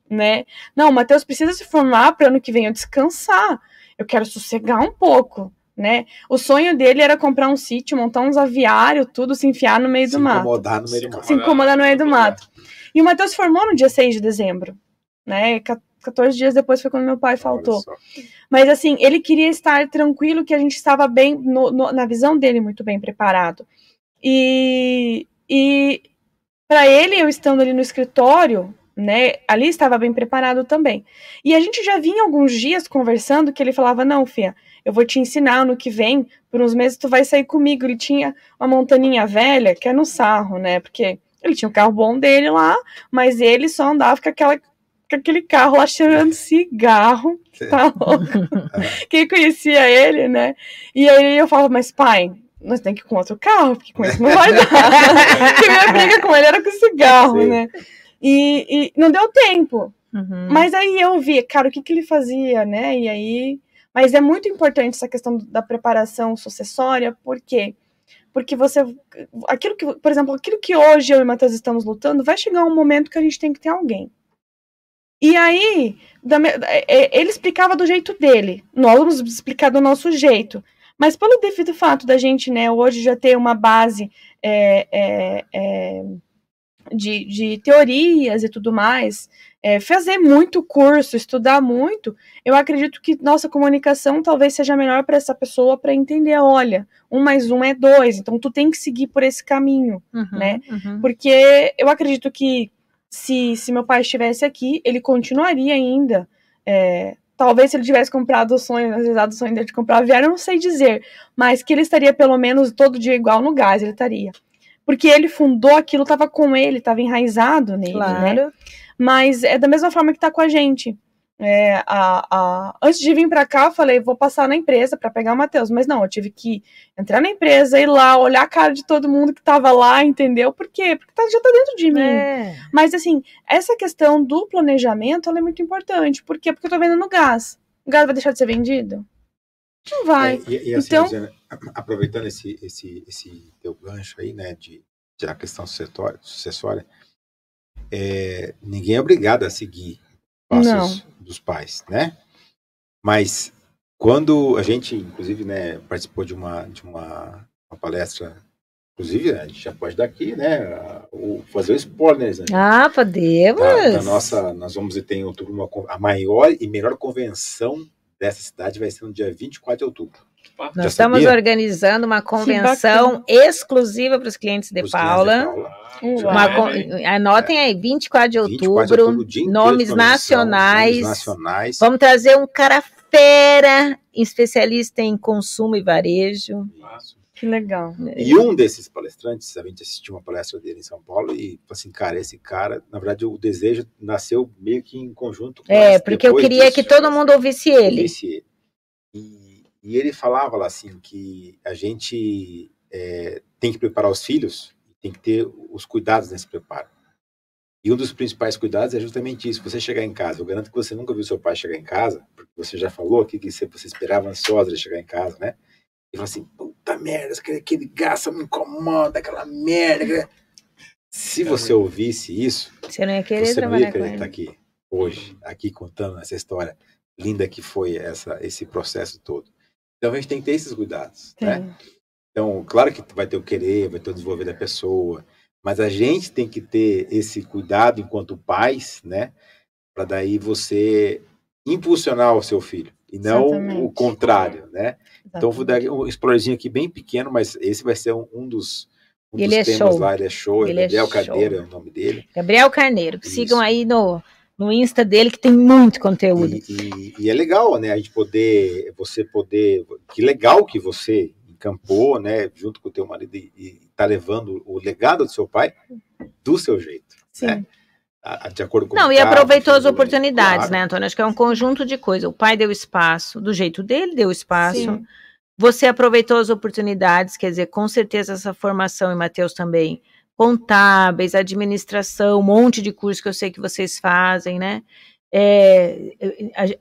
né? Não, o Matheus precisa se formar para ano que vem eu descansar. Eu quero sossegar um pouco, né? O sonho dele era comprar um sítio, montar uns aviários, tudo, se enfiar no meio se do mato. Incomodar no meio do mato. Se incomodar no meio do mato. E o Matheus formou no dia 6 de dezembro, né? 14 dias depois foi quando meu pai faltou. Mas assim, ele queria estar tranquilo que a gente estava bem, no, no, na visão dele, muito bem preparado. E, e para ele, eu estando ali no escritório, né, ali estava bem preparado também. E a gente já vinha alguns dias conversando que ele falava: Não, Fia, eu vou te ensinar no que vem, por uns meses tu vai sair comigo. Ele tinha uma montaninha velha, que é no sarro, né? Porque ele tinha um carro bom dele lá, mas ele só andava com aquela com aquele carro lá cheirando cigarro, tá *laughs* louco. Quem conhecia ele, né? E aí eu falo, mas pai, nós temos que ir com outro carro, porque com esse não vai dar. *laughs* porque minha briga com ele era com cigarro, Sim. né? E, e, não deu tempo. Uhum. Mas aí eu vi, cara, o que, que ele fazia, né? E aí. Mas é muito importante essa questão da preparação sucessória, por quê? Porque você. Aquilo que, por exemplo, aquilo que hoje eu e o Matheus estamos lutando, vai chegar um momento que a gente tem que ter alguém. E aí, é, é, ele explicava do jeito dele, nós vamos explicar do nosso jeito. Mas pelo devido fato da gente, né, hoje já ter uma base é, é, é, de, de, teorias e tudo mais, é, fazer muito curso, estudar muito, eu acredito que nossa comunicação talvez seja melhor para essa pessoa para entender, olha, um mais um é dois, então tu tem que seguir por esse caminho, uhum, né? Uhum. Porque eu acredito que se, se meu pai estivesse aqui, ele continuaria ainda. É, talvez se ele tivesse comprado o sonho, realizado o sonho dele de comprar aviário, eu não sei dizer. Mas que ele estaria pelo menos todo dia igual no gás, ele estaria. Porque ele fundou aquilo, estava com ele, estava enraizado nele, né? claro. né? Mas é da mesma forma que está com a gente. É, a, a, antes de vir para cá, eu falei, vou passar na empresa para pegar o Matheus. Mas não, eu tive que entrar na empresa, ir lá, olhar a cara de todo mundo que tava lá, entendeu? Por quê? Porque tá, já tá dentro de mim. É. Mas assim, essa questão do planejamento é muito importante. Por quê? Porque eu tô vendendo gás. O gás vai deixar de ser vendido? Não vai. É, e, e assim, então, aproveitando esse, esse, esse teu gancho aí, né, de, de a questão sucessória, sucessória é, ninguém é obrigado a seguir passos Não. Dos pais, né? Mas quando a gente, inclusive, né, participou de uma, de uma, uma palestra, inclusive, a gente já pode dar aqui, né, o, fazer o spoiler, né? Ah, podemos! Da, da, nossa, nós vamos ter em outubro uma, a maior e melhor convenção dessa cidade vai ser no dia 24 de outubro. Nós Já estamos sabia? organizando uma convenção exclusiva para os clientes de Paula. Clientes de Paula. Uma, anotem aí, 24 de outubro, 24 de outubro nomes, nacionais. nomes nacionais. Vamos trazer um cara fera, especialista em consumo e varejo. Que legal. E um desses palestrantes, a gente assistiu uma palestra dele em São Paulo e assim, cara, esse cara, na verdade, o desejo nasceu meio que em conjunto. É, porque eu queria disso, que todo mundo ouvisse ele. Ouvisse ele. E e ele falava lá assim que a gente é, tem que preparar os filhos, tem que ter os cuidados nesse preparo. E um dos principais cuidados é justamente isso. Você chegar em casa, eu garanto que você nunca viu seu pai chegar em casa, porque você já falou aqui que você esperava ansiosa de chegar em casa, né? E falou assim, puta merda, aquele gás me incomoda, aquela merda. *laughs* Se você ouvisse isso, você não ia querer você não ia querer estar aqui hoje, aqui contando essa história linda que foi essa, esse processo todo. Então a gente tem que ter esses cuidados, Sim. né? Então, claro que vai ter o querer, vai ter o desenvolver da pessoa, mas a gente tem que ter esse cuidado enquanto pais, né? Para daí você impulsionar o seu filho e não Exatamente. o contrário, né? Exatamente. Então vou dar um exploradinho aqui bem pequeno, mas esse vai ser um, um dos um ele dos é temas show. lá, ele é show, ele é Gabriel é Carneiro é o nome dele. Gabriel Carneiro, Isso. sigam aí no no Insta dele, que tem muito conteúdo. E, e, e, é legal, né? A gente poder, você poder. Que legal que você encampou, né? Junto com o teu marido e, e tá levando o legado do seu pai do seu jeito. Sim. Né? De acordo com Não, e aproveitou as oportunidades, claro. né, Antônio? Acho que é um conjunto de coisas. O pai deu espaço, do jeito dele, deu espaço. Sim. Você aproveitou as oportunidades, quer dizer, com certeza essa formação, e Matheus também, contábeis, administração, um monte de curso que eu sei que vocês fazem, né? é,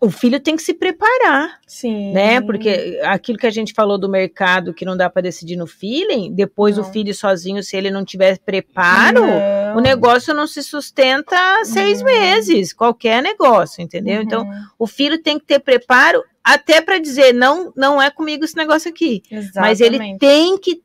o filho tem que se preparar, Sim. né? Porque aquilo que a gente falou do mercado que não dá para decidir no feeling, depois não. o filho sozinho, se ele não tiver preparo, não. o negócio não se sustenta seis uhum. meses, qualquer negócio, entendeu? Então, uhum. Então, o filho tem que ter preparo até para dizer não, não é comigo esse negócio aqui, Exatamente. mas ele tem que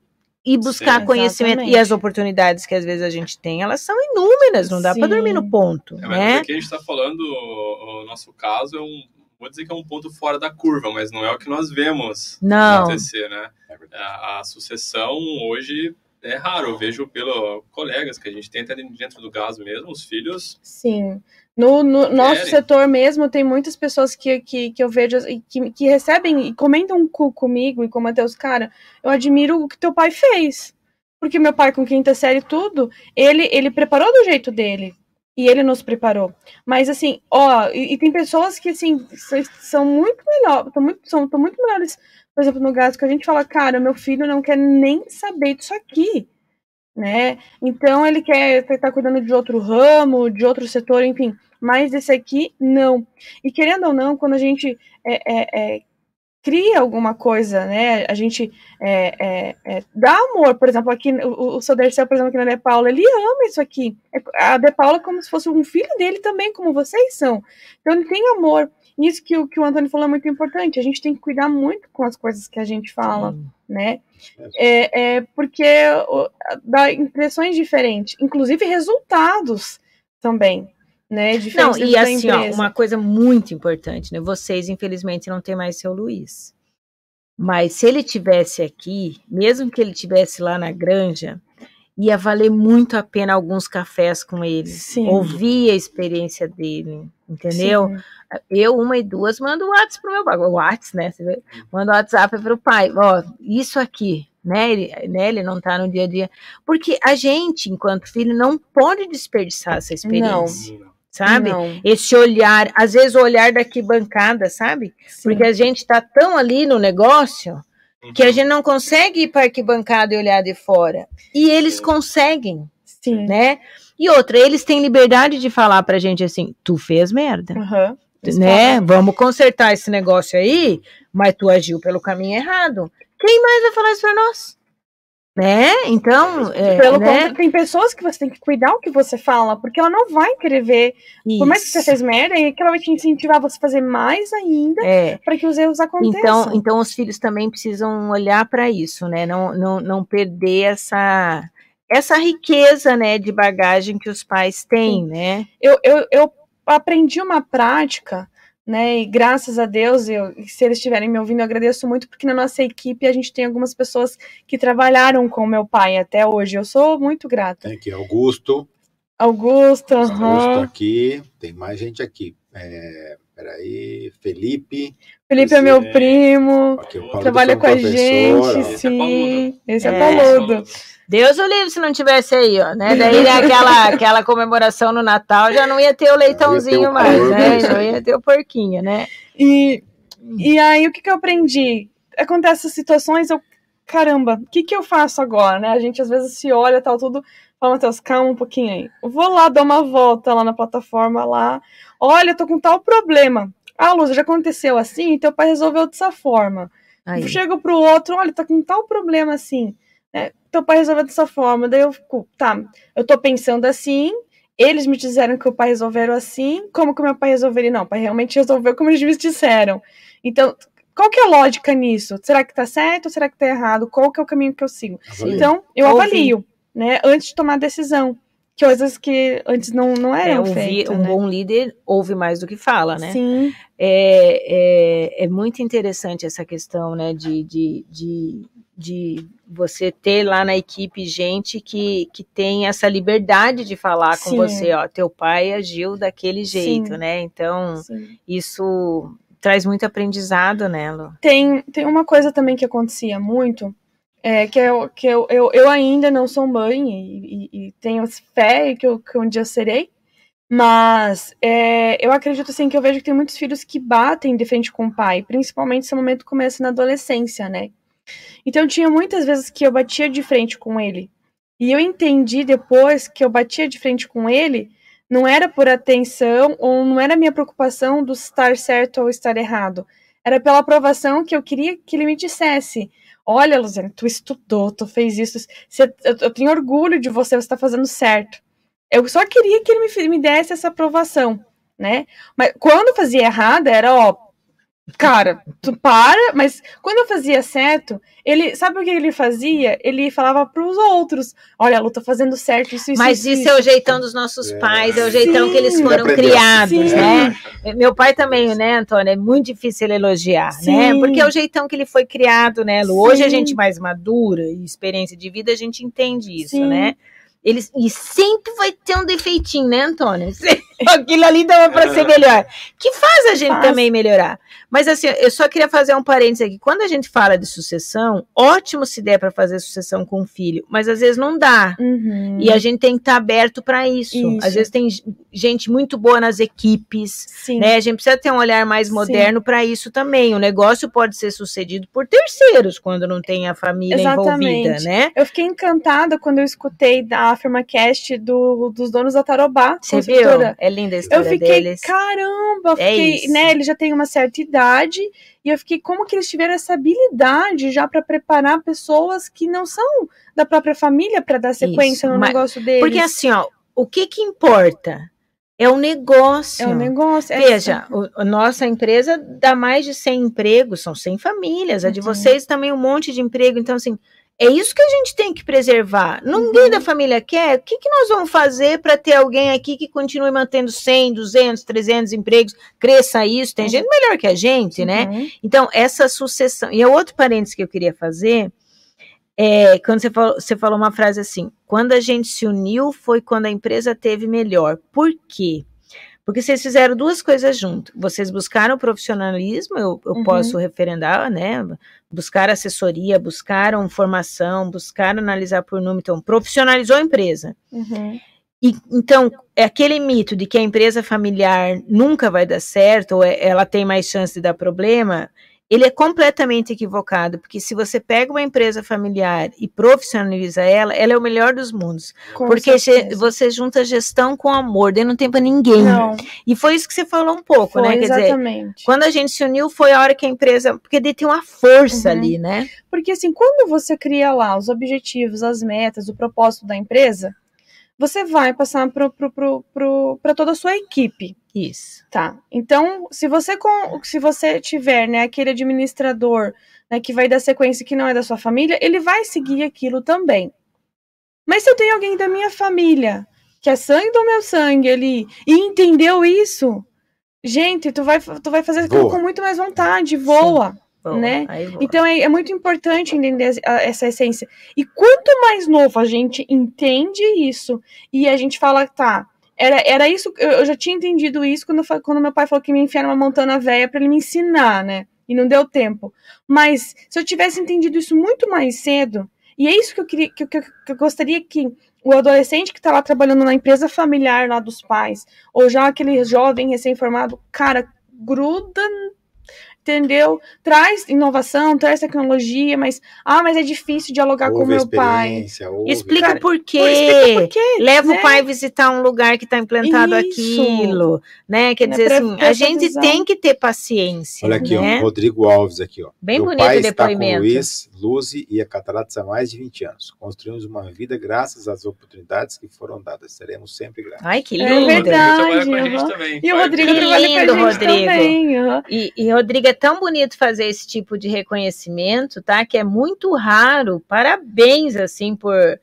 e buscar Sim, conhecimento exatamente. e as oportunidades que às vezes a gente tem, elas são inúmeras, não dá para dormir no ponto, é, né? Aqui a gente está falando, o, o, nosso caso é um, vou dizer que é um ponto fora da curva, mas não é o que nós vemos não. acontecer, né? A, a sucessão hoje é raro, eu vejo pelos colegas que a gente tem até dentro do gás mesmo, os filhos. Sim. No, no nosso setor mesmo, tem muitas pessoas que, que, que eu vejo que, que recebem e comentam com, comigo e com o Matheus, cara, eu admiro o que teu pai fez. Porque meu pai, com quinta série tudo, ele, ele preparou do jeito dele. E ele nos preparou. Mas assim, ó, e, e tem pessoas que assim, são muito melhores, estão muito, são, muito melhores, por exemplo, no gasto que a gente fala, cara, meu filho não quer nem saber disso aqui né? Então ele quer estar tá cuidando de outro ramo, de outro setor, enfim. Mas esse aqui, não. E querendo ou não, quando a gente é, é, é, cria alguma coisa, né? A gente é, é, é, dá amor. Por exemplo, aqui, o, o por exemplo, aqui na De Paula, ele ama isso aqui. A De Paula é como se fosse um filho dele também, como vocês são. Então ele tem amor. Isso que, que o Antônio falou é muito importante. A gente tem que cuidar muito com as coisas que a gente fala, né? É, é porque dá impressões diferentes, inclusive resultados também. Né, não, e assim, ó, uma coisa muito importante, né? Vocês, infelizmente, não tem mais seu Luiz. Mas se ele tivesse aqui, mesmo que ele tivesse lá na granja, ia valer muito a pena alguns cafés com ele. Sim. Ouvir a experiência dele, entendeu? Sim. Eu, uma e duas, mando WhatsApp pro meu pai. WhatsApp, né? Você vê? Mando WhatsApp pro pai. Ó, isso aqui, né? Ele, né? Ele não tá no dia a dia. Porque a gente, enquanto filho, não pode desperdiçar essa experiência. Não sabe? Não. Esse olhar, às vezes o olhar daqui bancada, sabe? Sim. Porque a gente tá tão ali no negócio que a uhum. gente não consegue ir para arquibancada e olhar de fora. E eles Sim. conseguem, Sim. né? E outra, eles têm liberdade de falar pra gente assim, tu fez merda. Uhum. Né? Vamos consertar esse negócio aí, mas tu agiu pelo caminho errado. Quem mais vai falar isso pra nós? Né? Então, é, pelo né? Conta, tem pessoas que você tem que cuidar o que você fala, porque ela não vai querer ver Isso. por mais que você fez merda, e que ela vai te incentivar a você fazer mais ainda é. para que os erros aconteçam. Então, então os filhos também precisam olhar para isso, né? Não, não, não perder essa essa riqueza, né, de bagagem que os pais têm, Sim. né? Eu, eu, eu aprendi uma prática né? E graças a Deus, eu, se eles estiverem me ouvindo, eu agradeço muito, porque na nossa equipe a gente tem algumas pessoas que trabalharam com meu pai até hoje. Eu sou muito grata. Tem aqui Augusto. Augusto, Augusto uhum. aqui. Tem mais gente aqui. É, peraí, Felipe. Felipe é meu primo. Aqui, trabalha com a gente, sim. Esse é, é Paludo. Deus o livre se não tivesse aí, ó, né? Daí *laughs* aquela, aquela comemoração no Natal já não ia ter o leitãozinho ter o mais, né? Já ia ter o porquinho, né? E, e aí o que, que eu aprendi? Acontece essas situações, eu, caramba, o que, que eu faço agora, né? A gente às vezes se olha, tal, tudo. Fala, Matheus, calma um pouquinho aí. Eu vou lá dar uma volta lá na plataforma lá. Olha, eu tô com tal problema. Ah, Luz, já aconteceu assim, teu pai resolveu dessa forma. Aí. Chego pro outro, olha, tá com tal problema assim. É, teu pai resolveu dessa forma. Daí eu fico, tá, eu tô pensando assim, eles me disseram que o pai resolveram assim, como que o meu pai resolveria? Não, o pai realmente resolveu como eles me disseram. Então, qual que é a lógica nisso? Será que tá certo ou será que tá errado? Qual que é o caminho que eu sigo? Avalio. Então, eu avalio, né, antes de tomar a decisão. Coisas que antes não, não eram é, ouvir, feitas, Um né? bom líder ouve mais do que fala, né? Sim. É, é, é muito interessante essa questão, né, de, de, de de você ter lá na equipe gente que, que tem essa liberdade de falar Sim. com você, ó, teu pai agiu daquele jeito, Sim. né? Então, Sim. isso traz muito aprendizado, né, Lu? Tem, tem uma coisa também que acontecia muito, é, que, eu, que eu, eu, eu ainda não sou mãe e, e, e tenho fé que, eu, que um dia serei, mas é, eu acredito assim que eu vejo que tem muitos filhos que batem de frente com o pai, principalmente se o momento começa na adolescência, né? Então tinha muitas vezes que eu batia de frente com ele. E eu entendi depois que eu batia de frente com ele Não era por atenção ou não era minha preocupação do estar certo ou estar errado. Era pela aprovação que eu queria que ele me dissesse. Olha, Luciana, tu estudou, tu fez isso. Você, eu, eu, tenho orgulho de você, você está fazendo certo. Eu só queria que ele me, me desse essa aprovação, né? Mas quando fazia errado, era, ó, cara, tu para, mas quando eu fazia certo, ele, sabe o que ele fazia? Ele falava para os outros, olha, a Lu tá fazendo certo, isso, isso Mas isso, isso, é o jeitão dos nossos é. pais, é o jeitão Sim. que eles foram criados, Sim. né? Meu pai também, né, Antônio, é muito difícil ele elogiar, né? Sim. né? Porque é o jeitão que ele foi criado, né, Lu? Hoje a gente mais madura e experiência de vida, a gente entende isso, né? Eles, e sempre vai ter um defeitinho, né, Antônio? *laughs* Aquilo ali dava para ser melhor. Que faz a gente faz. também melhorar. Mas assim, eu só queria fazer um parênteses aqui. Quando a gente fala de sucessão, ótimo se der para fazer sucessão com um filho, mas às vezes não dá. Uhum. E a gente tem que estar tá aberto para isso. isso. Às vezes tem gente muito boa nas equipes, Sim. né? A gente precisa ter um olhar mais moderno para isso também. O negócio pode ser sucedido por terceiros quando não tem a família Exatamente. envolvida, né? Eu fiquei encantada quando eu escutei da AfirmaCast do, dos donos da Tarobá. Você viu? É linda a história Eu fiquei, deles. caramba, é fiquei, né? Ele já tem uma certa idade e eu fiquei como que eles tiveram essa habilidade já para preparar pessoas que não são da própria família para dar sequência Isso, no negócio deles. Porque assim, ó, o que que importa? É o negócio. É o negócio. É Veja, a nossa empresa dá mais de 100 empregos, são 100 famílias. A de uhum. vocês também um monte de emprego. Então, assim, é isso que a gente tem que preservar. Ninguém uhum. da família quer. O que, que nós vamos fazer para ter alguém aqui que continue mantendo 100, 200, 300 empregos, cresça isso? Tem uhum. gente melhor que a gente, né? Uhum. Então, essa sucessão. E é outro parênteses que eu queria fazer. É, quando você falou, você falou uma frase assim: quando a gente se uniu foi quando a empresa teve melhor. Por quê? Porque vocês fizeram duas coisas junto. Vocês buscaram profissionalismo, eu, eu uhum. posso referendar, né? Buscaram assessoria, buscaram formação, buscaram analisar por número, então profissionalizou a empresa. Uhum. E, então, é aquele mito de que a empresa familiar nunca vai dar certo, ou é, ela tem mais chance de dar problema, ele é completamente equivocado, porque se você pega uma empresa familiar e profissionaliza ela, ela é o melhor dos mundos. Com porque você junta gestão com amor, daí não tem para ninguém. Não. E foi isso que você falou um pouco, foi, né? Quer exatamente. dizer, quando a gente se uniu, foi a hora que a empresa. Porque daí tem uma força uhum. ali, né? Porque assim, quando você cria lá os objetivos, as metas, o propósito da empresa, você vai passar para toda a sua equipe. Isso. Tá. Então, se você com, se você tiver, né, aquele administrador, né, que vai dar sequência que não é da sua família, ele vai seguir aquilo também. Mas se eu tenho alguém da minha família, que é sangue do meu sangue ali, e entendeu isso, gente, tu vai, tu vai fazer aquilo com muito mais vontade, voa. Sim né? Então é, é, muito importante entender essa essência. E quanto mais novo a gente entende isso e a gente fala, tá, era, era isso, eu já tinha entendido isso quando, quando meu pai falou que me enfiaram uma montana velha para ele me ensinar, né? E não deu tempo. Mas se eu tivesse entendido isso muito mais cedo, e é isso que eu queria, que, que, que eu gostaria que o adolescente que está lá trabalhando na empresa familiar lá dos pais, ou já aquele jovem recém-formado, cara, gruda entendeu? Traz inovação, traz tecnologia, mas ah, mas é difícil dialogar ouve com meu pai. Ouve. Explica Cara, por quê. Explica por quê. Leva né? o pai visitar um lugar que está implantado Isso. aquilo, né? Quer dizer assim, a gente tem que ter paciência. Olha aqui, né? ó, Rodrigo Alves aqui, ó. Bem meu bonito pai o depoimento. Está com Luiz, Luzi e a Cataratas há mais de 20 anos. Construímos uma vida graças às oportunidades que foram dadas. Seremos sempre gratos. Ai, que lindo. É verdade. Uhum. E o Rodrigo trabalha com a gente Rodrigo. também. Uhum. E, e Rodrigo é tão bonito fazer esse tipo de reconhecimento, tá? Que é muito raro. Parabéns, assim, por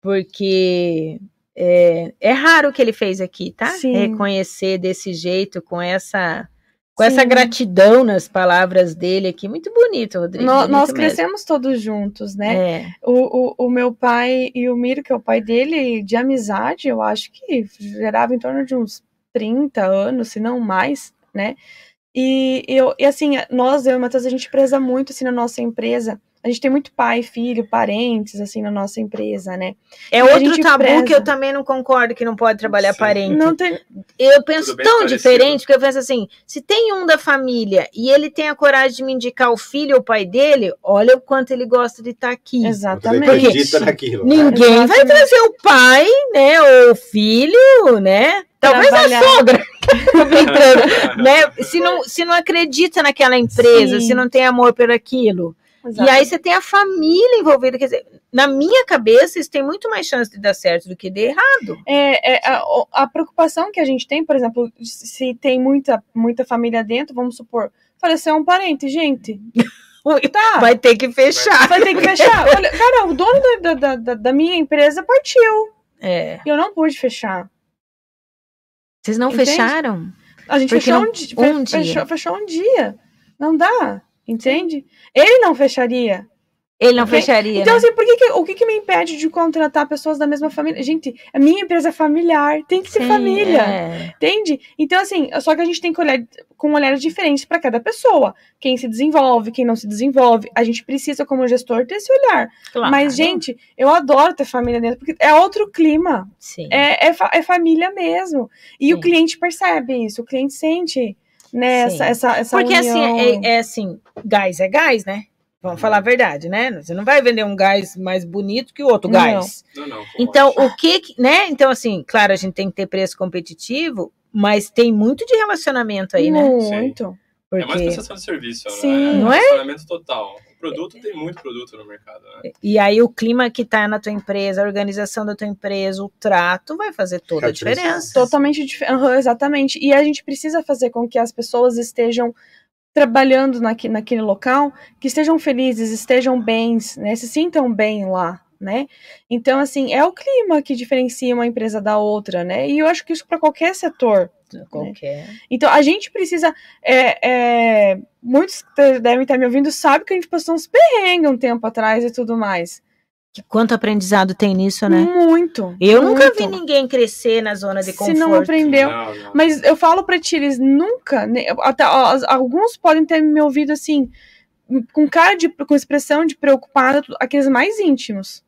porque é, é raro o que ele fez aqui, tá? Sim. Reconhecer desse jeito, com essa com Sim. essa gratidão nas palavras dele aqui. Muito bonito, Rodrigo. No, bonito nós crescemos mesmo. todos juntos, né? É. O, o, o, meu pai e o Miro, que é o pai dele, de amizade, eu acho que gerava em torno de uns 30 anos, se não mais, né? E, eu, e assim, nós, eu e o Matheus, a gente preza muito assim, na nossa empresa. A gente tem muito pai, filho, parentes, assim, na nossa empresa, né? É e outro tabu preza... que eu também não concordo que não pode trabalhar Sim. parente. Não tem... Eu penso tão diferente, porque eu penso assim, se tem um da família e ele tem a coragem de me indicar o filho ou o pai dele, olha o quanto ele gosta de estar tá aqui. Exatamente. Porque naquilo, né? ninguém vai trazer o pai, né, ou o filho, né? Talvez trabalhar. a sogra. *laughs* né? *laughs* se, não, se não acredita naquela empresa, Sim. se não tem amor por aquilo. Exatamente. E aí você tem a família envolvida. Quer dizer, na minha cabeça, isso tem muito mais chance de dar certo do que de errado. É, é a, a, preocupação que a gente tem, por exemplo, se tem muita, muita família dentro, vamos supor, faleceu um parente, gente. *laughs* Tá. Vai ter que fechar. Vai ter que fechar. *laughs* Olha, cara, o dono da, da, da, da minha empresa partiu. É. E eu não pude fechar. Vocês não Entende? fecharam? A gente fechou, não, um, dia, um fechou, dia. Fechou um dia. Não dá. Entende? Ele não fecharia. Ele não okay? fecharia. Então, né? assim, por que, que o que, que, me impede de contratar pessoas da mesma família? Gente, a minha empresa é familiar, tem que ser Sim, família. É. Entende? Então, assim, só que a gente tem que olhar com olhares diferentes para cada pessoa. Quem se desenvolve, quem não se desenvolve. A gente precisa, como gestor, ter esse olhar. Claro. Mas, gente, eu adoro ter família dentro, porque é outro clima. Sim. É, é, é família mesmo. E Sim. o cliente percebe isso, o cliente sente. Né, essa, essa, essa Porque assim, união. assim, é, é assim, gás é gás, né? Vamos falar a verdade, né? Você não vai vender um gás mais bonito que o outro gás. Não, não, então, o que, né? Então, assim, claro, a gente tem que ter preço competitivo, mas tem muito de relacionamento aí, né? Muito. Porque... É mais prestação de serviço, Sim, né? não é? Relacionamento total. Produto tem muito produto no mercado, né? E aí o clima que tá na tua empresa, a organização da tua empresa, o trato vai fazer toda a diferença. Totalmente diferente, uhum, exatamente. E a gente precisa fazer com que as pessoas estejam trabalhando naque, naquele local, que estejam felizes, estejam bens, né, se sintam bem lá, né? Então, assim, é o clima que diferencia uma empresa da outra, né? E eu acho que isso para qualquer setor. Né? Qualquer. Né? Então, a gente precisa. É, é, muitos devem estar me ouvindo, sabem que a gente passou uns perrengues um tempo atrás e tudo mais. Que quanto aprendizado tem nisso, né? Muito. Eu muito. nunca vi ninguém crescer na zona de conforto. Se não aprendeu. Não, não. Mas eu falo para ti, eles nunca, até ó, alguns podem ter me ouvido assim, com cara de com expressão de preocupado, aqueles mais íntimos.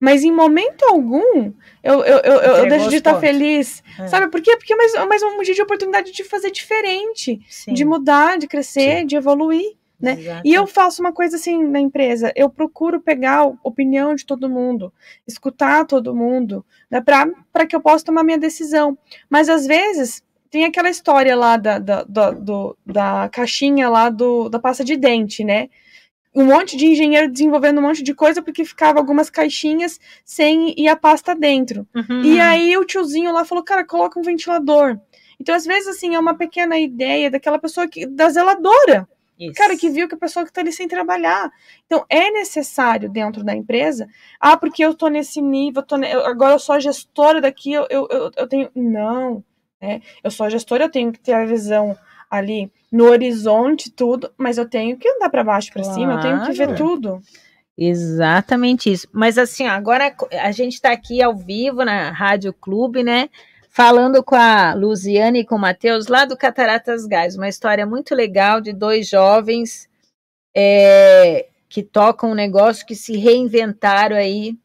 Mas em momento algum, eu, eu, eu, eu deixo de estar feliz. É. Sabe por quê? Porque é mais, mais um dia de oportunidade de fazer diferente, Sim. de mudar, de crescer, Sim. de evoluir. Né? E eu faço uma coisa assim na empresa, eu procuro pegar a opinião de todo mundo, escutar todo mundo, né, para que eu possa tomar minha decisão. Mas às vezes tem aquela história lá da, da, da, do, da caixinha lá do, da pasta de dente, né? Um monte de engenheiro desenvolvendo um monte de coisa porque ficava algumas caixinhas sem ir a pasta dentro. Uhum. E aí o tiozinho lá falou, cara, coloca um ventilador. Então, às vezes, assim, é uma pequena ideia daquela pessoa que, da zeladora isso. Cara, que viu que a pessoa que está ali sem trabalhar. Então, é necessário dentro da empresa. Ah, porque eu estou nesse nível, tô ne... agora eu sou a gestora daqui, eu, eu, eu, eu tenho. Não. Né? Eu sou a gestora, eu tenho que ter a visão ali no horizonte, tudo, mas eu tenho que andar para baixo, para claro. cima, eu tenho que ver tudo. Exatamente isso. Mas assim, agora a gente está aqui ao vivo na Rádio Clube, né? falando com a Luziane e com o Matheus lá do Cataratas Gás, uma história muito legal de dois jovens é, que tocam um negócio que se reinventaram aí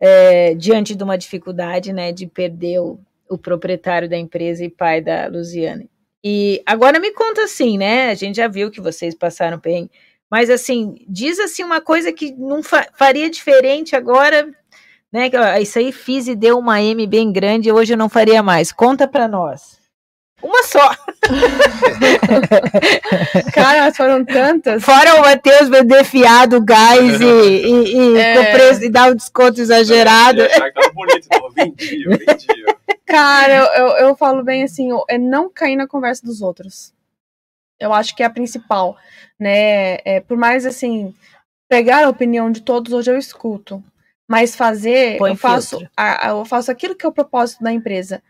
é, diante de uma dificuldade, né, de perder o, o proprietário da empresa e pai da Luziane. E agora me conta assim, né? A gente já viu que vocês passaram bem, mas assim, diz assim uma coisa que não fa faria diferente agora né? Isso aí fiz e deu uma M bem grande, hoje eu não faria mais. Conta para nós. Uma só. Cara, foram tantas. Fora o Matheus vender fiado, gás e, e, e, é. preço, e dar um desconto exagerado. bonito, vendia, vendia. Cara, eu, eu, eu, falo bem assim, é não cair na conversa dos outros. Eu acho que é a principal, né? É, por mais assim, pegar a opinião de todos, hoje eu escuto. Mas fazer, Põe eu faço, a, eu faço aquilo que é o propósito da empresa.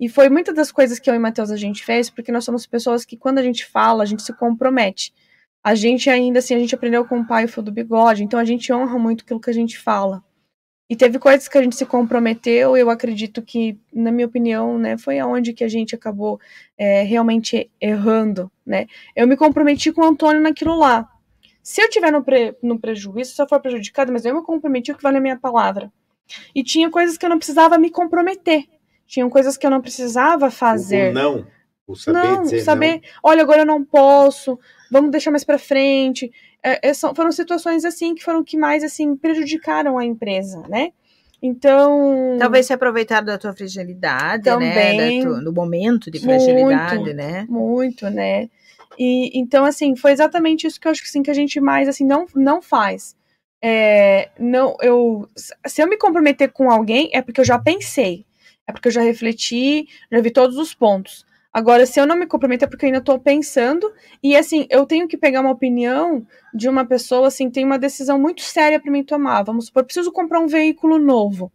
E foi muitas das coisas que eu e Matheus a gente fez, porque nós somos pessoas que quando a gente fala, a gente se compromete. A gente ainda assim, a gente aprendeu com o pai o do bigode, então a gente honra muito aquilo que a gente fala. E teve coisas que a gente se comprometeu, eu acredito que, na minha opinião, né, foi aonde que a gente acabou é, realmente errando, né. Eu me comprometi com o Antônio naquilo lá, se eu tiver no, pre, no prejuízo, se eu for prejudicado, mas eu me comprometi o que vale a minha palavra. E tinha coisas que eu não precisava me comprometer. Tinham coisas que eu não precisava fazer. O não. O saber não, dizer saber, não. olha, agora eu não posso, vamos deixar mais para frente. É, é, são, foram situações assim que foram que mais assim prejudicaram a empresa, né? Então. Talvez se aproveitar da tua fragilidade, também, né? Tu, do momento de fragilidade, muito, né? Muito, né? E então, assim, foi exatamente isso que eu acho que, assim, que a gente mais assim não, não faz. É, não, eu, se eu me comprometer com alguém, é porque eu já pensei, é porque eu já refleti, já vi todos os pontos. Agora, se eu não me comprometer, é porque eu ainda estou pensando, e assim, eu tenho que pegar uma opinião de uma pessoa, assim, tem uma decisão muito séria para mim tomar. Vamos supor, preciso comprar um veículo novo.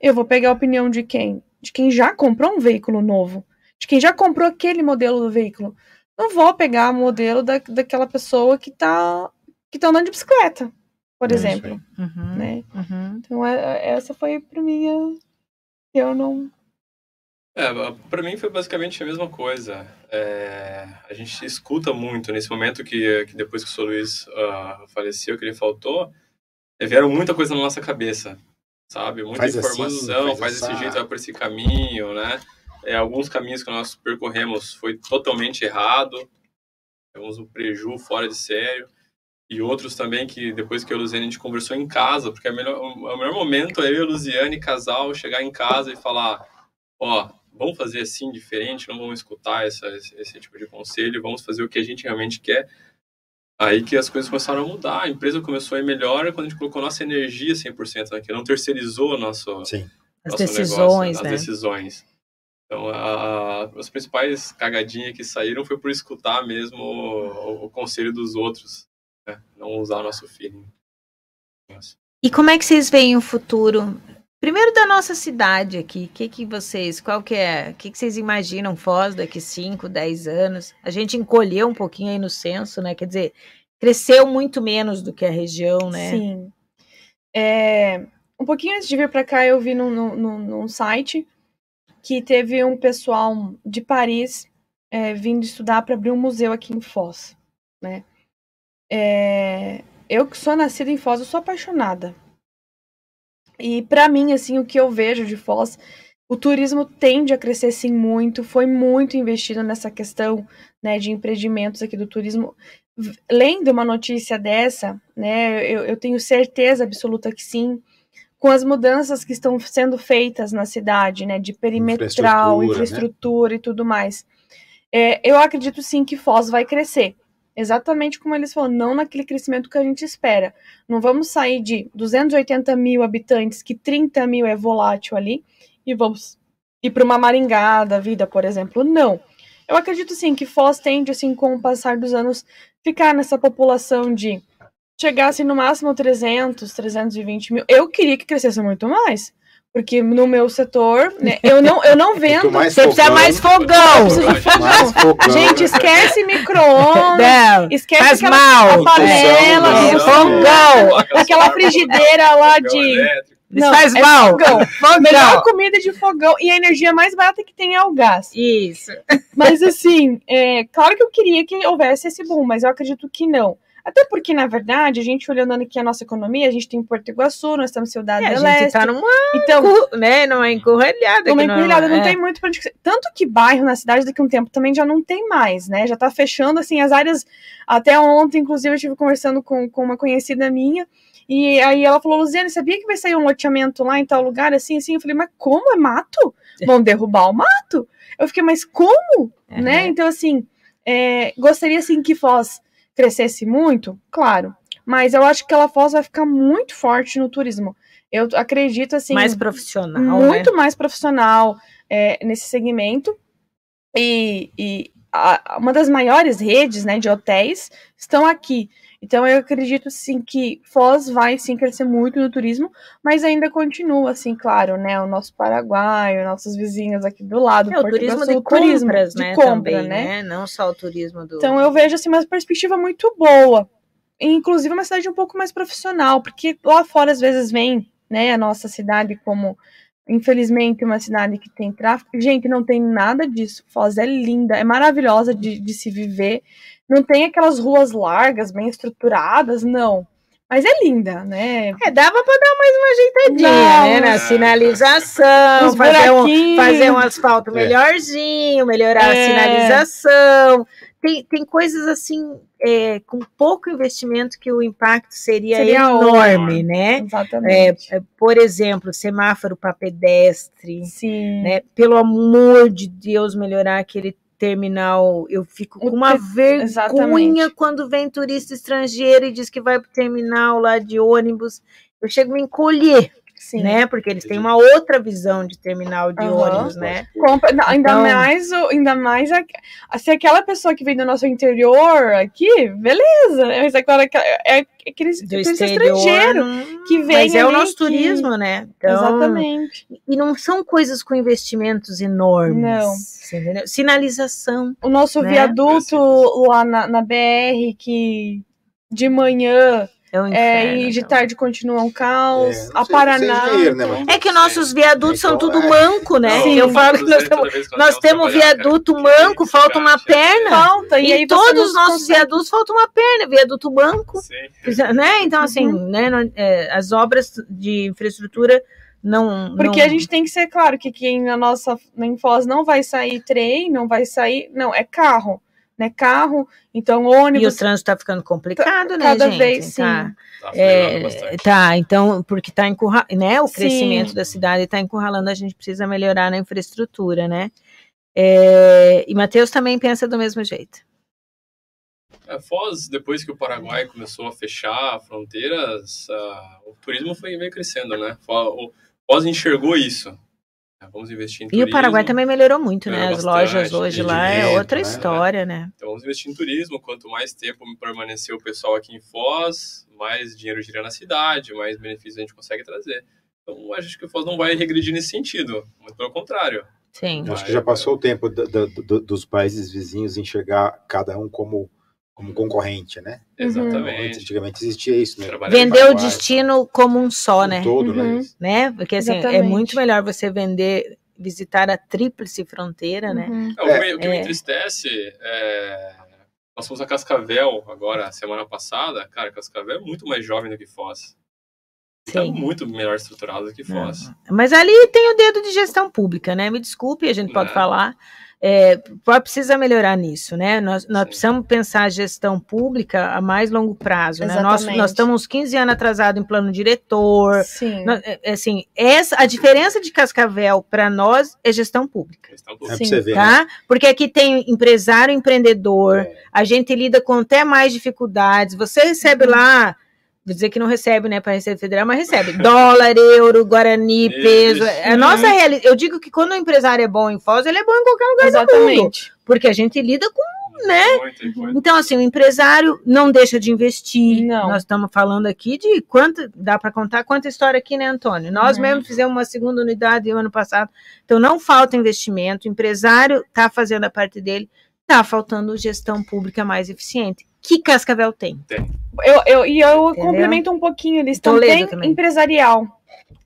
Eu vou pegar a opinião de quem? De quem já comprou um veículo novo. De quem já comprou aquele modelo do veículo. Não vou pegar o modelo da, daquela pessoa que está que tá andando de bicicleta, por é exemplo. Uhum, né? Uhum. Então, é, essa foi para mim a... Eu não é, para mim foi basicamente a mesma coisa. É, a gente escuta muito nesse momento que, que depois que o Sr. Luiz uh, faleceu, que ele faltou, é, vieram muita coisa na nossa cabeça, sabe? Muita faz assim, informação, assim, faz, faz esse jeito, vai por esse caminho, né? É, alguns caminhos que nós percorremos foi totalmente errado, temos um preju fora de sério, e outros também que depois que eu e a Luziane a gente conversou em casa, porque é o melhor, o melhor momento é eu e a Luziane, casal, chegar em casa e falar, ó, vamos fazer assim diferente, não vamos escutar essa, esse, esse, tipo de conselho, vamos fazer o que a gente realmente quer. Aí que as coisas começaram a mudar, a empresa começou a ir melhor quando a gente colocou nossa energia 100% aqui, não terceirizou nosso, Sim. As decisões, negócio, né? As decisões. Então, a, a, as principais cagadinhas que saíram foi por escutar mesmo o, o conselho dos outros, né? não usar o nosso feeling. Nossa. E como é que vocês veem o futuro Primeiro da nossa cidade aqui, o que, que vocês, qual que é, o que, que vocês imaginam Foz daqui 5, 10 anos? A gente encolheu um pouquinho aí no censo, né? Quer dizer, cresceu muito menos do que a região, né? Sim. É, um pouquinho antes de vir para cá, eu vi num, num, num, site que teve um pessoal de Paris é, vindo estudar para abrir um museu aqui em Foz, né? É, eu que sou nascida em Foz, eu sou apaixonada e para mim, assim, o que eu vejo de Foz, o turismo tende a crescer sim muito, foi muito investido nessa questão, né, de empreendimentos aqui do turismo. Lendo uma notícia dessa, né, eu, eu tenho certeza absoluta que sim, com as mudanças que estão sendo feitas na cidade, né, de perimetral, infraestrutura, infraestrutura né? e tudo mais. É, eu acredito sim que Foz vai crescer. Exatamente como eles falam, não naquele crescimento que a gente espera. Não vamos sair de 280 mil habitantes, que 30 mil é volátil ali, e vamos ir para uma Maringá da vida, por exemplo. Não. Eu acredito sim que Foz tende, assim, com o passar dos anos, ficar nessa população de chegasse no máximo 300, 320 mil. Eu queria que crescesse muito mais. Porque no meu setor, né, eu não, eu não *laughs* vendo. Você precisa mais fogão. Mais fogão. Gente, esquece micro-ondas. Esquece faz aquela, mal. a panela. É, fogão. Aquela frigideira lá de. Não, faz é mal. Fogão. fogão. Melhor comida de fogão. E a energia mais barata que tem é o gás. Isso. Mas assim, é, claro que eu queria que houvesse esse boom, mas eu acredito que não. Até porque, na verdade, a gente olhando aqui a nossa economia, a gente tem Porto Iguaçu, nós estamos em Cidade é, A gente está numa, então, né, numa encurralhada. Uma encurralhada, não, não é. tem muito pra onde... Tanto que bairro na cidade daqui a um tempo também já não tem mais, né? Já está fechando, assim, as áreas... Até ontem, inclusive, eu estive conversando com, com uma conhecida minha, e aí ela falou, Luziane, sabia que vai sair um loteamento lá em tal lugar, assim, assim? Eu falei, mas como? É mato? *laughs* Vão derrubar o mato? Eu fiquei, mas como? Né? Então, assim, é, gostaria, assim, que Foz crescesse muito, claro. Mas eu acho que ela Foz vai ficar muito forte no turismo. Eu acredito assim. Mais profissional. Muito né? mais profissional é, nesse segmento. E, e a, uma das maiores redes né, de hotéis estão aqui. Então eu acredito sim que Foz vai sim crescer muito no turismo, mas ainda continua assim, claro, né, o nosso Paraguai, os nossos vizinhos aqui do lado, é, o turismo de compras, turismo né, de compra, também, né? né? Não só o turismo do Então eu vejo assim uma perspectiva muito boa. Inclusive uma cidade um pouco mais profissional, porque lá fora às vezes vem, né, a nossa cidade como infelizmente uma cidade que tem tráfego. Gente, não tem nada disso. Foz é linda, é maravilhosa de, de se viver. Não tem aquelas ruas largas, bem estruturadas, não. Mas é linda, né? É, dava para dar mais uma ajeitadinha, não, né? Na sinalização, fazer um, fazer um asfalto é. melhorzinho, melhorar é. a sinalização, tem, tem coisas assim, é, com pouco investimento que o impacto seria, seria enorme, né? Exatamente. É, é, por exemplo, semáforo para pedestre. Sim. Né? Pelo amor de Deus, melhorar aquele terminal. Eu fico com uma vergonha Exatamente. quando vem turista estrangeiro e diz que vai para o terminal lá de ônibus. Eu chego a me encolher. Sim. né? Porque eles têm uma outra visão de terminal de uhum. ônibus, né? Compra, não, ainda então, mais, ainda mais a, se aquela pessoa que vem do nosso interior aqui, beleza, né? Mas agora é, é aqueles do estrangeiro que vem Mas é o nosso que... turismo, né? Então, Exatamente. E não são coisas com investimentos enormes. Não. Sinalização. O nosso né? viaduto lá na, na BR que de manhã é, um é, e de então. tarde continua um caos. É, a Paraná. né, é que nossos viadutos são tudo é. manco, né? Sim. Eu falo que nós, temos, nós temos viaduto manco, falta uma perna. Falta. E, e todos os nossos consegue... viadutos falta uma perna, viaduto manco. Sim. Né? Então, assim, uhum. né, é, as obras de infraestrutura não. Porque não... a gente tem que ser claro que quem na nossa em Foz não vai sair trem, não vai sair. Não, é carro né, carro, então ônibus. E o trânsito está ficando complicado, tá, né, cada gente? vez, tá, sim. Tá, é, tá então, porque está encurralando, né, o sim. crescimento da cidade está encurralando, a gente precisa melhorar na infraestrutura, né? É, e Matheus também pensa do mesmo jeito. É, Foz, depois que o Paraguai começou a fechar fronteiras, uh, o turismo foi meio crescendo, né? Foz enxergou isso. Né? Vamos investir em turismo. E o Paraguai também melhorou muito, né? As lojas hoje lá é outra né? história, né? Então vamos investir em turismo. Quanto mais tempo permanecer o pessoal aqui em Foz, mais dinheiro gira na cidade, mais benefícios a gente consegue trazer. Então acho que o Foz não vai regredir nesse sentido, muito pelo contrário. Sim. Acho que já passou o tempo do, do, dos países vizinhos enxergar cada um como como concorrente, né? Exatamente. Antigamente existia isso, né? Vender o destino como um só, né? Todo, né? uhum. né? Porque assim, é Exatamente. é muito melhor você vender, visitar a tríplice fronteira, né? uhum. né? É, o, que, me é. entristece é... Nós fomos a Cascavel agora, semana passada. Cara, Cascavel é muito mais jovem do que Foz. Está muito melhor estruturado do que Foz. Mas ali tem o dedo de gestão pública, né? Me desculpe, a gente pode é. falar é, precisa melhorar nisso, né? Nós, nós precisamos pensar a gestão pública a mais longo prazo, né? Nós, nós estamos uns 15 anos atrasados em plano diretor. Sim. Nós, é, assim, essa, a diferença de Cascavel para nós é gestão pública. Gestão pública. Sim, ver, tá? Né? Porque aqui tem empresário, empreendedor, é. a gente lida com até mais dificuldades. Você recebe uhum. lá Vou dizer que não recebe, né, para a Receita Federal, mas recebe. *laughs* Dólar, euro, Guarani, peso. É a nossa realidade. Eu digo que quando o empresário é bom em Foz, ele é bom em qualquer lugar Exatamente. do mundo. Porque a gente lida com, né? Muito, muito. Então, assim, o empresário não deixa de investir. Não. Nós estamos falando aqui de quanto. Dá para contar quanta história aqui, né, Antônio? Nós uhum. mesmo fizemos uma segunda unidade no ano passado. Então, não falta investimento. O empresário está fazendo a parte dele. Está faltando gestão pública mais eficiente que Cascavel tem. Tem. Eu, eu, e eu Entendeu? complemento um pouquinho, eles também, também empresarial.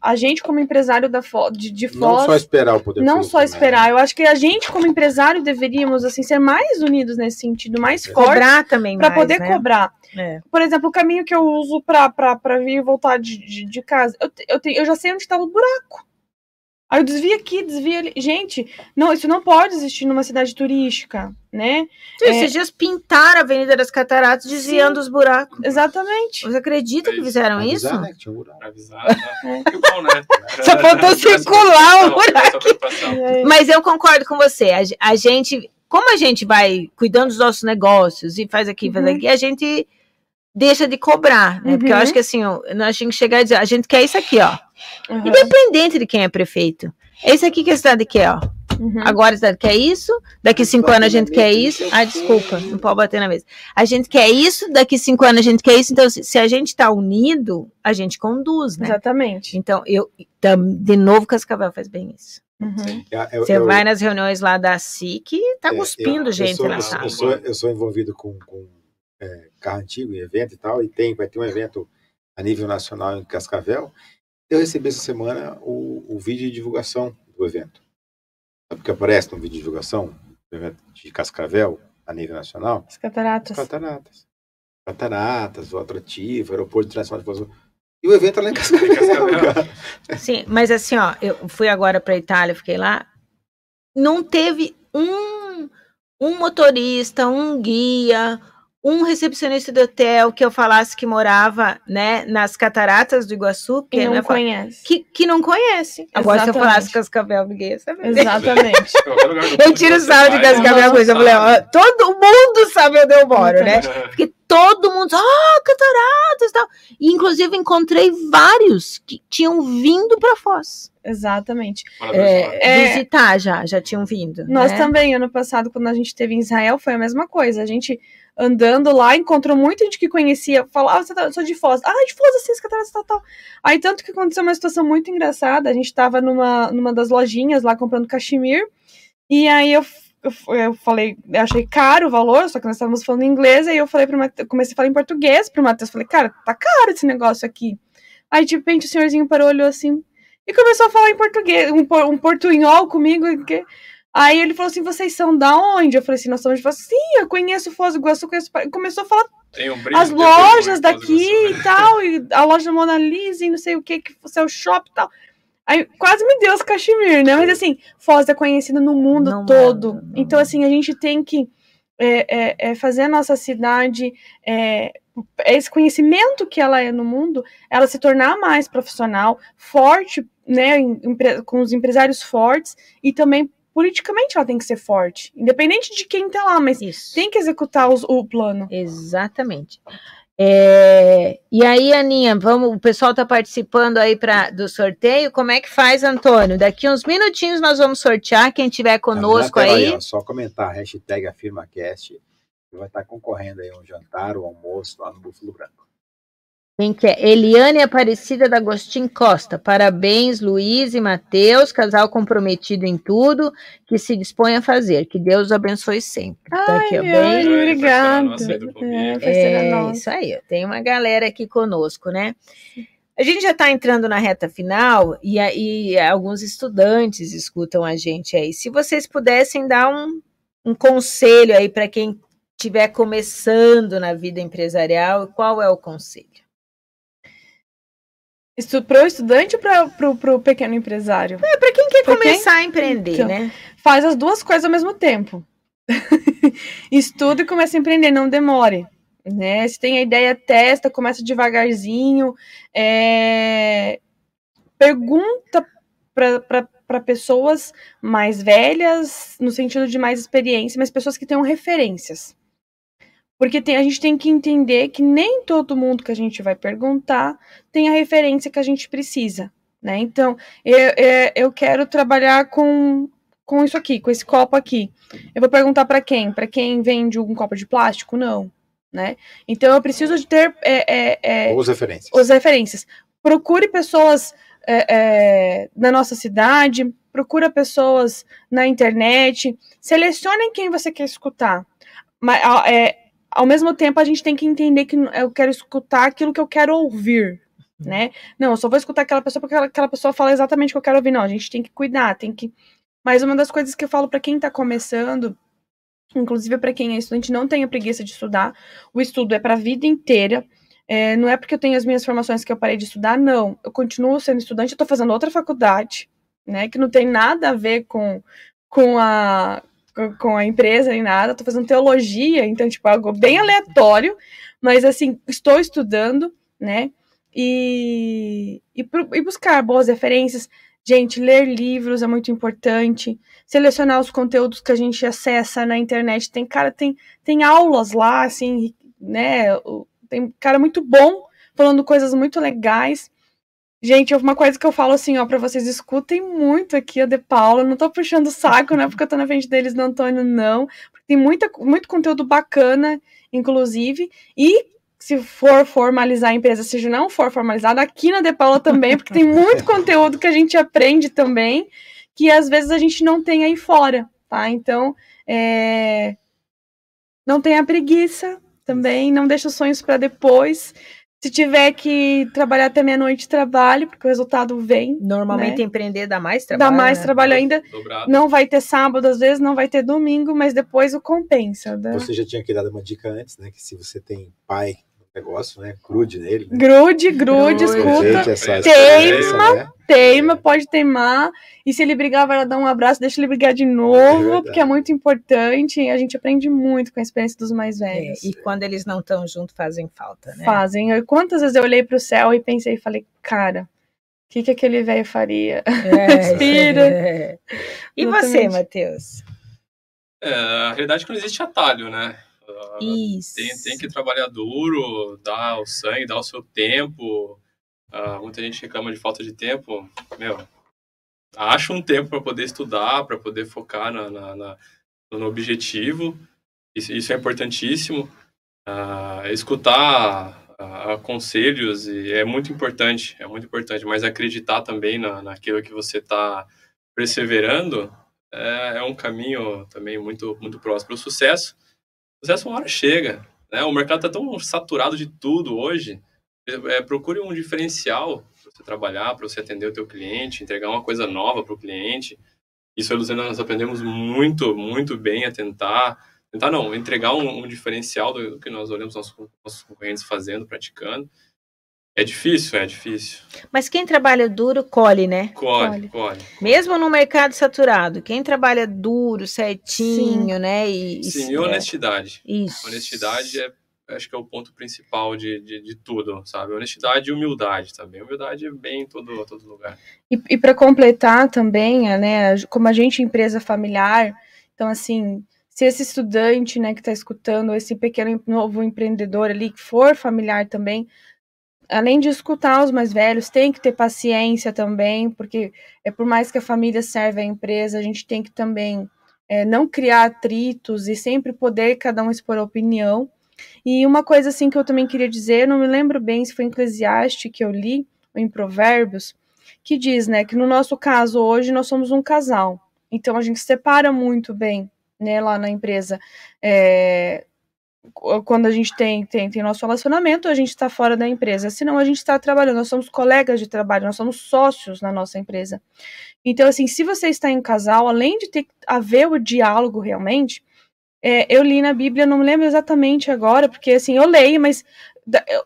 A gente, como empresário da de, de Foz. Não só esperar o poder Não só esperar. Né? Eu acho que a gente, como empresário, deveríamos assim ser mais unidos nesse sentido, mais é. fortes. Cobrar também Para poder né? cobrar. É. Por exemplo, o caminho que eu uso para vir e voltar de, de, de casa. Eu, eu, te, eu já sei onde está o buraco. Aí eu desvio aqui, desvio ali. Gente, não, isso não pode existir numa cidade turística, né? Sim, é... Esses dias pintaram a Avenida das Cataratas desviando Sim, os buracos. Exatamente. Você acredita que fizeram avisar, isso? Né, que tinha um buraco. Avisar, né? Que bom, né? *laughs* Só faltou circular o buraco. Mas eu concordo com você. A, a, gente, como a gente vai cuidando dos nossos negócios e faz aqui, uhum. faz aqui, a gente deixa de cobrar, né? Uhum. Porque eu acho que assim, nós temos que chegar e dizer, a gente quer isso aqui, ó. Uhum. Independente de quem é prefeito. Esse aqui que a cidade quer, ó. Uhum. Agora a cidade quer isso, daqui cinco anos a gente quer isso. Ah, desculpa, não pode bater na mesa. A gente quer isso, daqui cinco anos a gente quer isso. Então, se, a gente está unido, a gente conduz, né? Exatamente. Então, eu, de novo, Cascavel faz bem isso. Uhum. Eu, Você eu, vai nas reuniões lá da SIC e tá é, cuspindo gente sou, na sala. Eu sou, eu sou envolvido com, com é, carro antigo em evento e tal, e tem, vai ter um evento a nível nacional em Cascavel. Eu recebi essa semana o, o vídeo de divulgação do evento. Sabe o que aparece no vídeo de divulgação do evento de Cascavel, a nível nacional? As cataratas. As cataratas. Cataratas, o atrativo, aeroporto internacional de Foz E o evento é lá *laughs* em Cascavel, Sim, mas assim, ó, eu fui agora para Itália, fiquei lá. Não teve um um motorista, um guia, um recepcionista do hotel que eu falasse que morava, né, nas cataratas do Iguaçu, que não conhece. Que, que não conhece. Agora, se eu falasse Cascavel, ninguém ia saber. Exatamente. *laughs* eu tiro o sal de Cascavel, coisa. Eu falei, ó, todo mundo sabe onde eu moro, né? Porque todo mundo, ah, oh, cataratas e tal. E, inclusive, encontrei vários que tinham vindo para Foz. Exatamente. É, é, visitar já, já tinham vindo. Nós né? também, ano passado, quando a gente esteve em Israel, foi a mesma coisa. A gente andando lá, encontrou muita gente que conhecia, falava, ah, você tá, sou de Foz. Ah, de Foz, assim, cataratas, tal, tal. Aí, tanto que aconteceu uma situação muito engraçada, a gente tava numa, numa das lojinhas lá comprando cachemir, e aí eu, eu, eu falei, eu achei caro o valor, só que nós estávamos falando inglês, aí eu falei pro Matheus, comecei a falar em português pro Matheus, falei, cara, tá caro esse negócio aqui. Aí, de repente, o senhorzinho parou, olhou assim, e começou a falar em português, um, um portunhol comigo, que... Aí ele falou assim: vocês são da onde? Eu falei assim: nós somos de Foz. Sim, eu conheço Foz do Iguaçu. Conheço... Começou a falar um as lojas daqui e tal, e a loja Mona Lisa e não sei o que, que é o shopping e tal. Aí quase me deu os cachemir, né? Mas assim, Foz é conhecida no mundo não todo. Não. Então, assim, a gente tem que é, é, é fazer a nossa cidade, é, esse conhecimento que ela é no mundo, ela se tornar mais profissional, forte, né? Com os empresários fortes e também politicamente ela tem que ser forte, independente de quem tá lá, mas Isso. tem que executar os, o plano. Exatamente. É, e aí, Aninha, vamos, o pessoal está participando aí pra, do sorteio. Como é que faz, Antônio? Daqui uns minutinhos nós vamos sortear. Quem tiver conosco aí. aí ó, só comentar, hashtag AfirmaCast. Vai estar concorrendo aí um jantar, um almoço lá no Búfalo Branco. Quem que é? Eliane Aparecida da Agostinho Costa. Parabéns, Luiz e Matheus, casal comprometido em tudo que se dispõe a fazer. Que Deus abençoe sempre. Ai, tá aqui, ó, bem... Obrigada. É, é isso aí, tem uma galera aqui conosco, né? A gente já está entrando na reta final e, e alguns estudantes escutam a gente aí. Se vocês pudessem dar um, um conselho aí para quem estiver começando na vida empresarial, qual é o conselho? Para o estudante ou para o pequeno empresário? É, para quem quer pra começar quem? a empreender, então, né? Faz as duas coisas ao mesmo tempo. *laughs* Estuda e começa a empreender, não demore. Né? Se tem a ideia, testa, começa devagarzinho. É... Pergunta para pessoas mais velhas, no sentido de mais experiência, mas pessoas que tenham referências. Porque tem, a gente tem que entender que nem todo mundo que a gente vai perguntar tem a referência que a gente precisa. Né? Então, eu, eu quero trabalhar com, com isso aqui, com esse copo aqui. Eu vou perguntar para quem? Para quem vende um copo de plástico? Não. Né? Então, eu preciso de ter. É, é, é, os referências. Os referências. Procure pessoas é, é, na nossa cidade, procura pessoas na internet, selecione quem você quer escutar. Mas, é, ao mesmo tempo a gente tem que entender que eu quero escutar aquilo que eu quero ouvir, né? Não, eu só vou escutar aquela pessoa porque aquela pessoa fala exatamente o que eu quero ouvir. Não, a gente tem que cuidar, tem que. Mas uma das coisas que eu falo para quem tá começando, inclusive para quem é estudante, não tenha preguiça de estudar. O estudo é para a vida inteira. É, não é porque eu tenho as minhas formações que eu parei de estudar, não. Eu continuo sendo estudante, eu tô fazendo outra faculdade, né? Que não tem nada a ver com, com a com a empresa nem nada, tô fazendo teologia, então, tipo, algo bem aleatório, mas assim, estou estudando, né? E, e, e buscar boas referências. Gente, ler livros é muito importante. Selecionar os conteúdos que a gente acessa na internet. Tem cara, tem, tem aulas lá, assim, né? Tem cara muito bom falando coisas muito legais. Gente, uma coisa que eu falo assim, ó, pra vocês escutem muito aqui a De Paula. Não tô puxando saco, né? Porque eu tô na frente deles do Antônio, não. Tem muita, muito conteúdo bacana, inclusive. E se for formalizar a empresa, seja não for formalizada, aqui na De Paula também, porque tem muito *laughs* conteúdo que a gente aprende também, que às vezes a gente não tem aí fora, tá? Então, é... não tenha preguiça também, não deixa os sonhos para depois. Se tiver que trabalhar até meia-noite, trabalhe, porque o resultado vem. Normalmente né? empreender dá mais trabalho. Dá mais né? trabalho ainda. Dobrado. Não vai ter sábado, às vezes, não vai ter domingo, mas depois o compensa. Né? Você já tinha que dar uma dica antes, né? Que se você tem pai negócio, né? Grude nele. Né? Grude, grude, escuta. Essa teima, né? teima, pode teimar. E se ele brigar, vai lá dar um abraço, deixa ele brigar de novo, é porque é muito importante. E a gente aprende muito com a experiência dos mais é, velhos. É, e quando eles não estão juntos, fazem falta, né? Fazem. Eu, quantas vezes eu olhei para o céu e pensei e falei, cara, o que, que aquele velho faria? É, *laughs* Respira. É. E você, Matheus? É, a realidade é que não existe atalho, né? Isso. Tem, tem que trabalhar duro, dar o sangue, dar o seu tempo. Uh, muita gente reclama de falta de tempo. Meu, acha um tempo para poder estudar, para poder focar na, na, na, no objetivo. Isso, isso é importantíssimo. Uh, escutar uh, conselhos é muito importante, é muito importante. Mas acreditar também na, naquilo que você está perseverando é, é, um caminho também muito, muito próximo. O sucesso sucesso uma hora chega. Né? O mercado está tão saturado de tudo hoje. É, procure um diferencial para você trabalhar, para você atender o teu cliente, entregar uma coisa nova para o cliente. Isso, Luciana, nós aprendemos muito, muito bem a tentar, tentar não, entregar um, um diferencial do, do, que nós olhamos nossos, nossos concorrentes fazendo, praticando. É difícil, é difícil. Mas quem trabalha duro, colhe, né? Colhe, colhe. Mesmo no mercado saturado, quem trabalha duro, certinho, Sim. né? E, Sim, e é. honestidade. Isso. Honestidade é, acho que é o ponto principal de, de, de, tudo, sabe? Honestidade e humildade também. Humildade é bem em todo, todo lugar. E, e para completar também, né, como a gente é empresa familiar, então assim, se esse estudante, né, que está escutando, esse pequeno novo empreendedor ali, que for familiar também, além de escutar os mais velhos, tem que ter paciência também, porque é por mais que a família serve a empresa, a gente tem que também é, não criar atritos e sempre poder cada um expor a opinião. E uma coisa assim que eu também queria dizer, não me lembro bem se foi em Eclesiastes que eu li, ou em Provérbios, que diz, né, que no nosso caso hoje nós somos um casal. Então a gente separa muito bem, né, lá na empresa. É, quando a gente tem, tem, tem nosso relacionamento, a gente está fora da empresa. Senão, a gente está trabalhando, nós somos colegas de trabalho, nós somos sócios na nossa empresa. Então, assim, se você está em casal, além de ter haver o diálogo realmente, é, eu li na Bíblia, não me lembro exatamente agora, porque assim, eu leio, mas da, eu,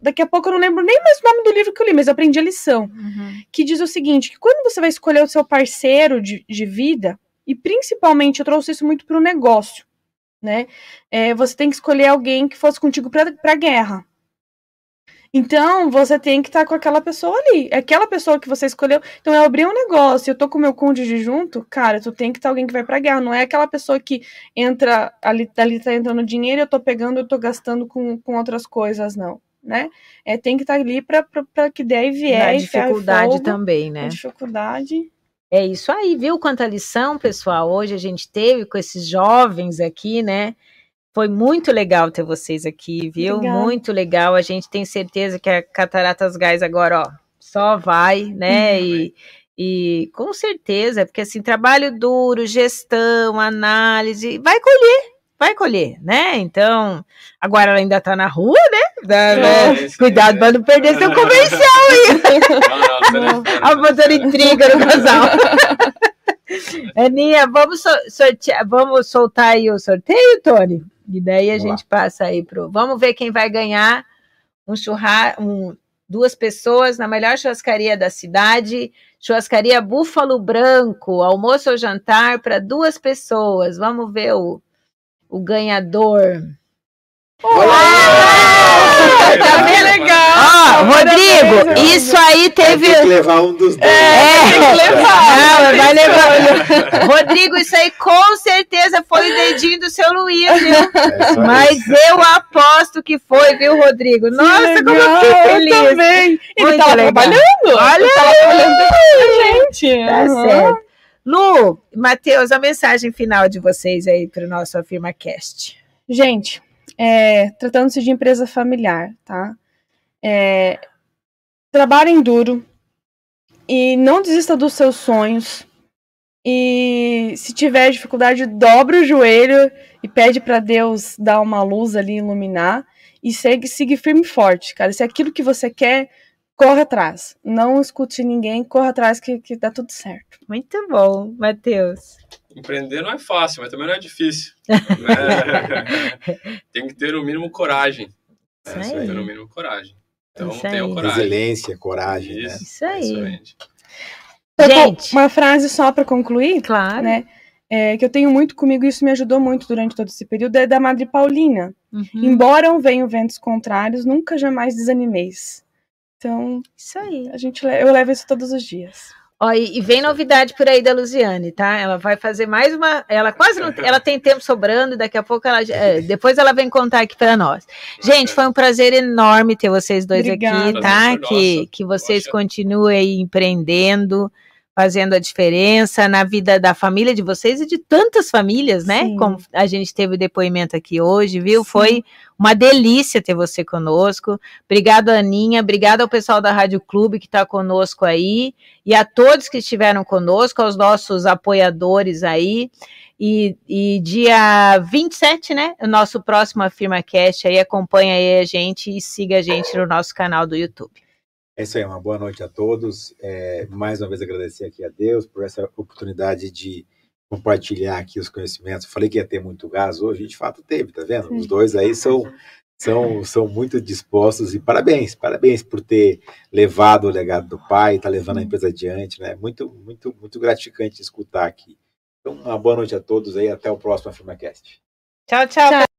daqui a pouco eu não lembro nem mais o nome do livro que eu li, mas eu aprendi a lição. Uhum. Que diz o seguinte: que quando você vai escolher o seu parceiro de, de vida, e principalmente eu trouxe isso muito para o negócio né? É, você tem que escolher alguém que fosse contigo para a guerra. Então, você tem que estar com aquela pessoa ali. É aquela pessoa que você escolheu. Então, eu abri um negócio, eu tô com o meu cônjuge junto, cara, tu tem que estar alguém que vai pra guerra. Não é aquela pessoa que entra, ali, ali tá entrando dinheiro, eu tô pegando, eu tô gastando com, com outras coisas, não. Né? É, tem que estar ali para que der e vier. Na dificuldade fogo, também, né? dificuldade. É isso aí, viu quanta lição, pessoal, hoje a gente teve com esses jovens aqui, né? Foi muito legal ter vocês aqui, viu? Muito legal. A gente tem certeza que a Cataratas Gás agora, ó, só vai, né? Uhum. E, e com certeza, porque assim, trabalho duro, gestão, análise, vai colher, vai colher, né? Então, agora ela ainda tá na rua, né? Da, né? Cuidado para não perder seu comercial aí. *laughs* Não, A botando intriga no casal. *laughs* Aninha, vamos, sortear, vamos soltar aí o sorteio, Tony? E daí a vamos gente lá. passa aí pro. Vamos ver quem vai ganhar um churrasco, um, duas pessoas na melhor churrascaria da cidade, churrascaria Búfalo Branco, almoço ou jantar para duas pessoas. Vamos ver o o ganhador. Ah, tá bem legal. Ó, Rodrigo, isso aí teve. Tem que levar um dos dois. É, tem que levar. Não, vai levar. Rodrigo, isso aí com certeza foi o dedinho do seu Luiz, viu? É Mas eu aposto que foi, viu, Rodrigo? Nossa, como eu fiquei feliz. Eu também. Ele tava legal. trabalhando. Olha aí, gente. Tá uhum. certo. Lu, Matheus, a mensagem final de vocês aí para o nosso AfirmaCast. Gente, é, tratando-se de empresa familiar, tá? É, trabalhem duro e não desista dos seus sonhos. E se tiver dificuldade, dobra o joelho e pede para Deus dar uma luz ali, iluminar. E segue, siga firme e forte, cara. Se é aquilo que você quer, corra atrás. Não escute ninguém, corra atrás que, que dá tudo certo. Muito bom, Matheus. Empreender não é fácil, mas também não é difícil. é, *laughs* tem que ter o mínimo coragem. É, isso aí. no mínimo coragem. Então, tenham coragem. Resiliência, coragem, isso, né? Isso aí. Gente, uma frase só para concluir. Claro. Né? É, que eu tenho muito comigo, e isso me ajudou muito durante todo esse período, é da Madre Paulina. Uhum. Embora venham ventos contrários, nunca jamais desanimeis. Então, isso aí. A gente, eu levo isso todos os dias. Ó, e, e, vem novidade por aí da Luziane, tá? Ela vai fazer mais uma. Ela quase não. Ela tem tempo sobrando, daqui a pouco ela. É, depois ela vem contar aqui para nós. Gente, foi um prazer enorme ter vocês dois Obrigada. aqui, tá? Que, que vocês continuem empreendendo fazendo a diferença na vida da família de vocês e de tantas famílias, né? Sim. Como a gente teve o depoimento aqui hoje, viu? Sim. Foi uma delícia ter você conosco. Obrigado, Aninha. Obrigado ao pessoal da Rádio Clube que está conosco aí e a todos que estiveram conosco, aos nossos apoiadores aí. E, e dia 27, né? O nosso próximo AfirmaCast aí. Acompanha aí a gente e siga a gente no nosso canal do YouTube. É isso aí, uma boa noite a todos. É, mais uma vez agradecer aqui a Deus por essa oportunidade de compartilhar aqui os conhecimentos. Falei que ia ter muito gás hoje, de fato teve, tá vendo? Os dois aí são, são, são muito dispostos e parabéns, parabéns por ter levado o legado do pai, tá levando a empresa adiante, né? Muito, muito, muito gratificante escutar aqui. Então, uma boa noite a todos aí, até o próximo AfirmaCast. Tchau, tchau. tchau.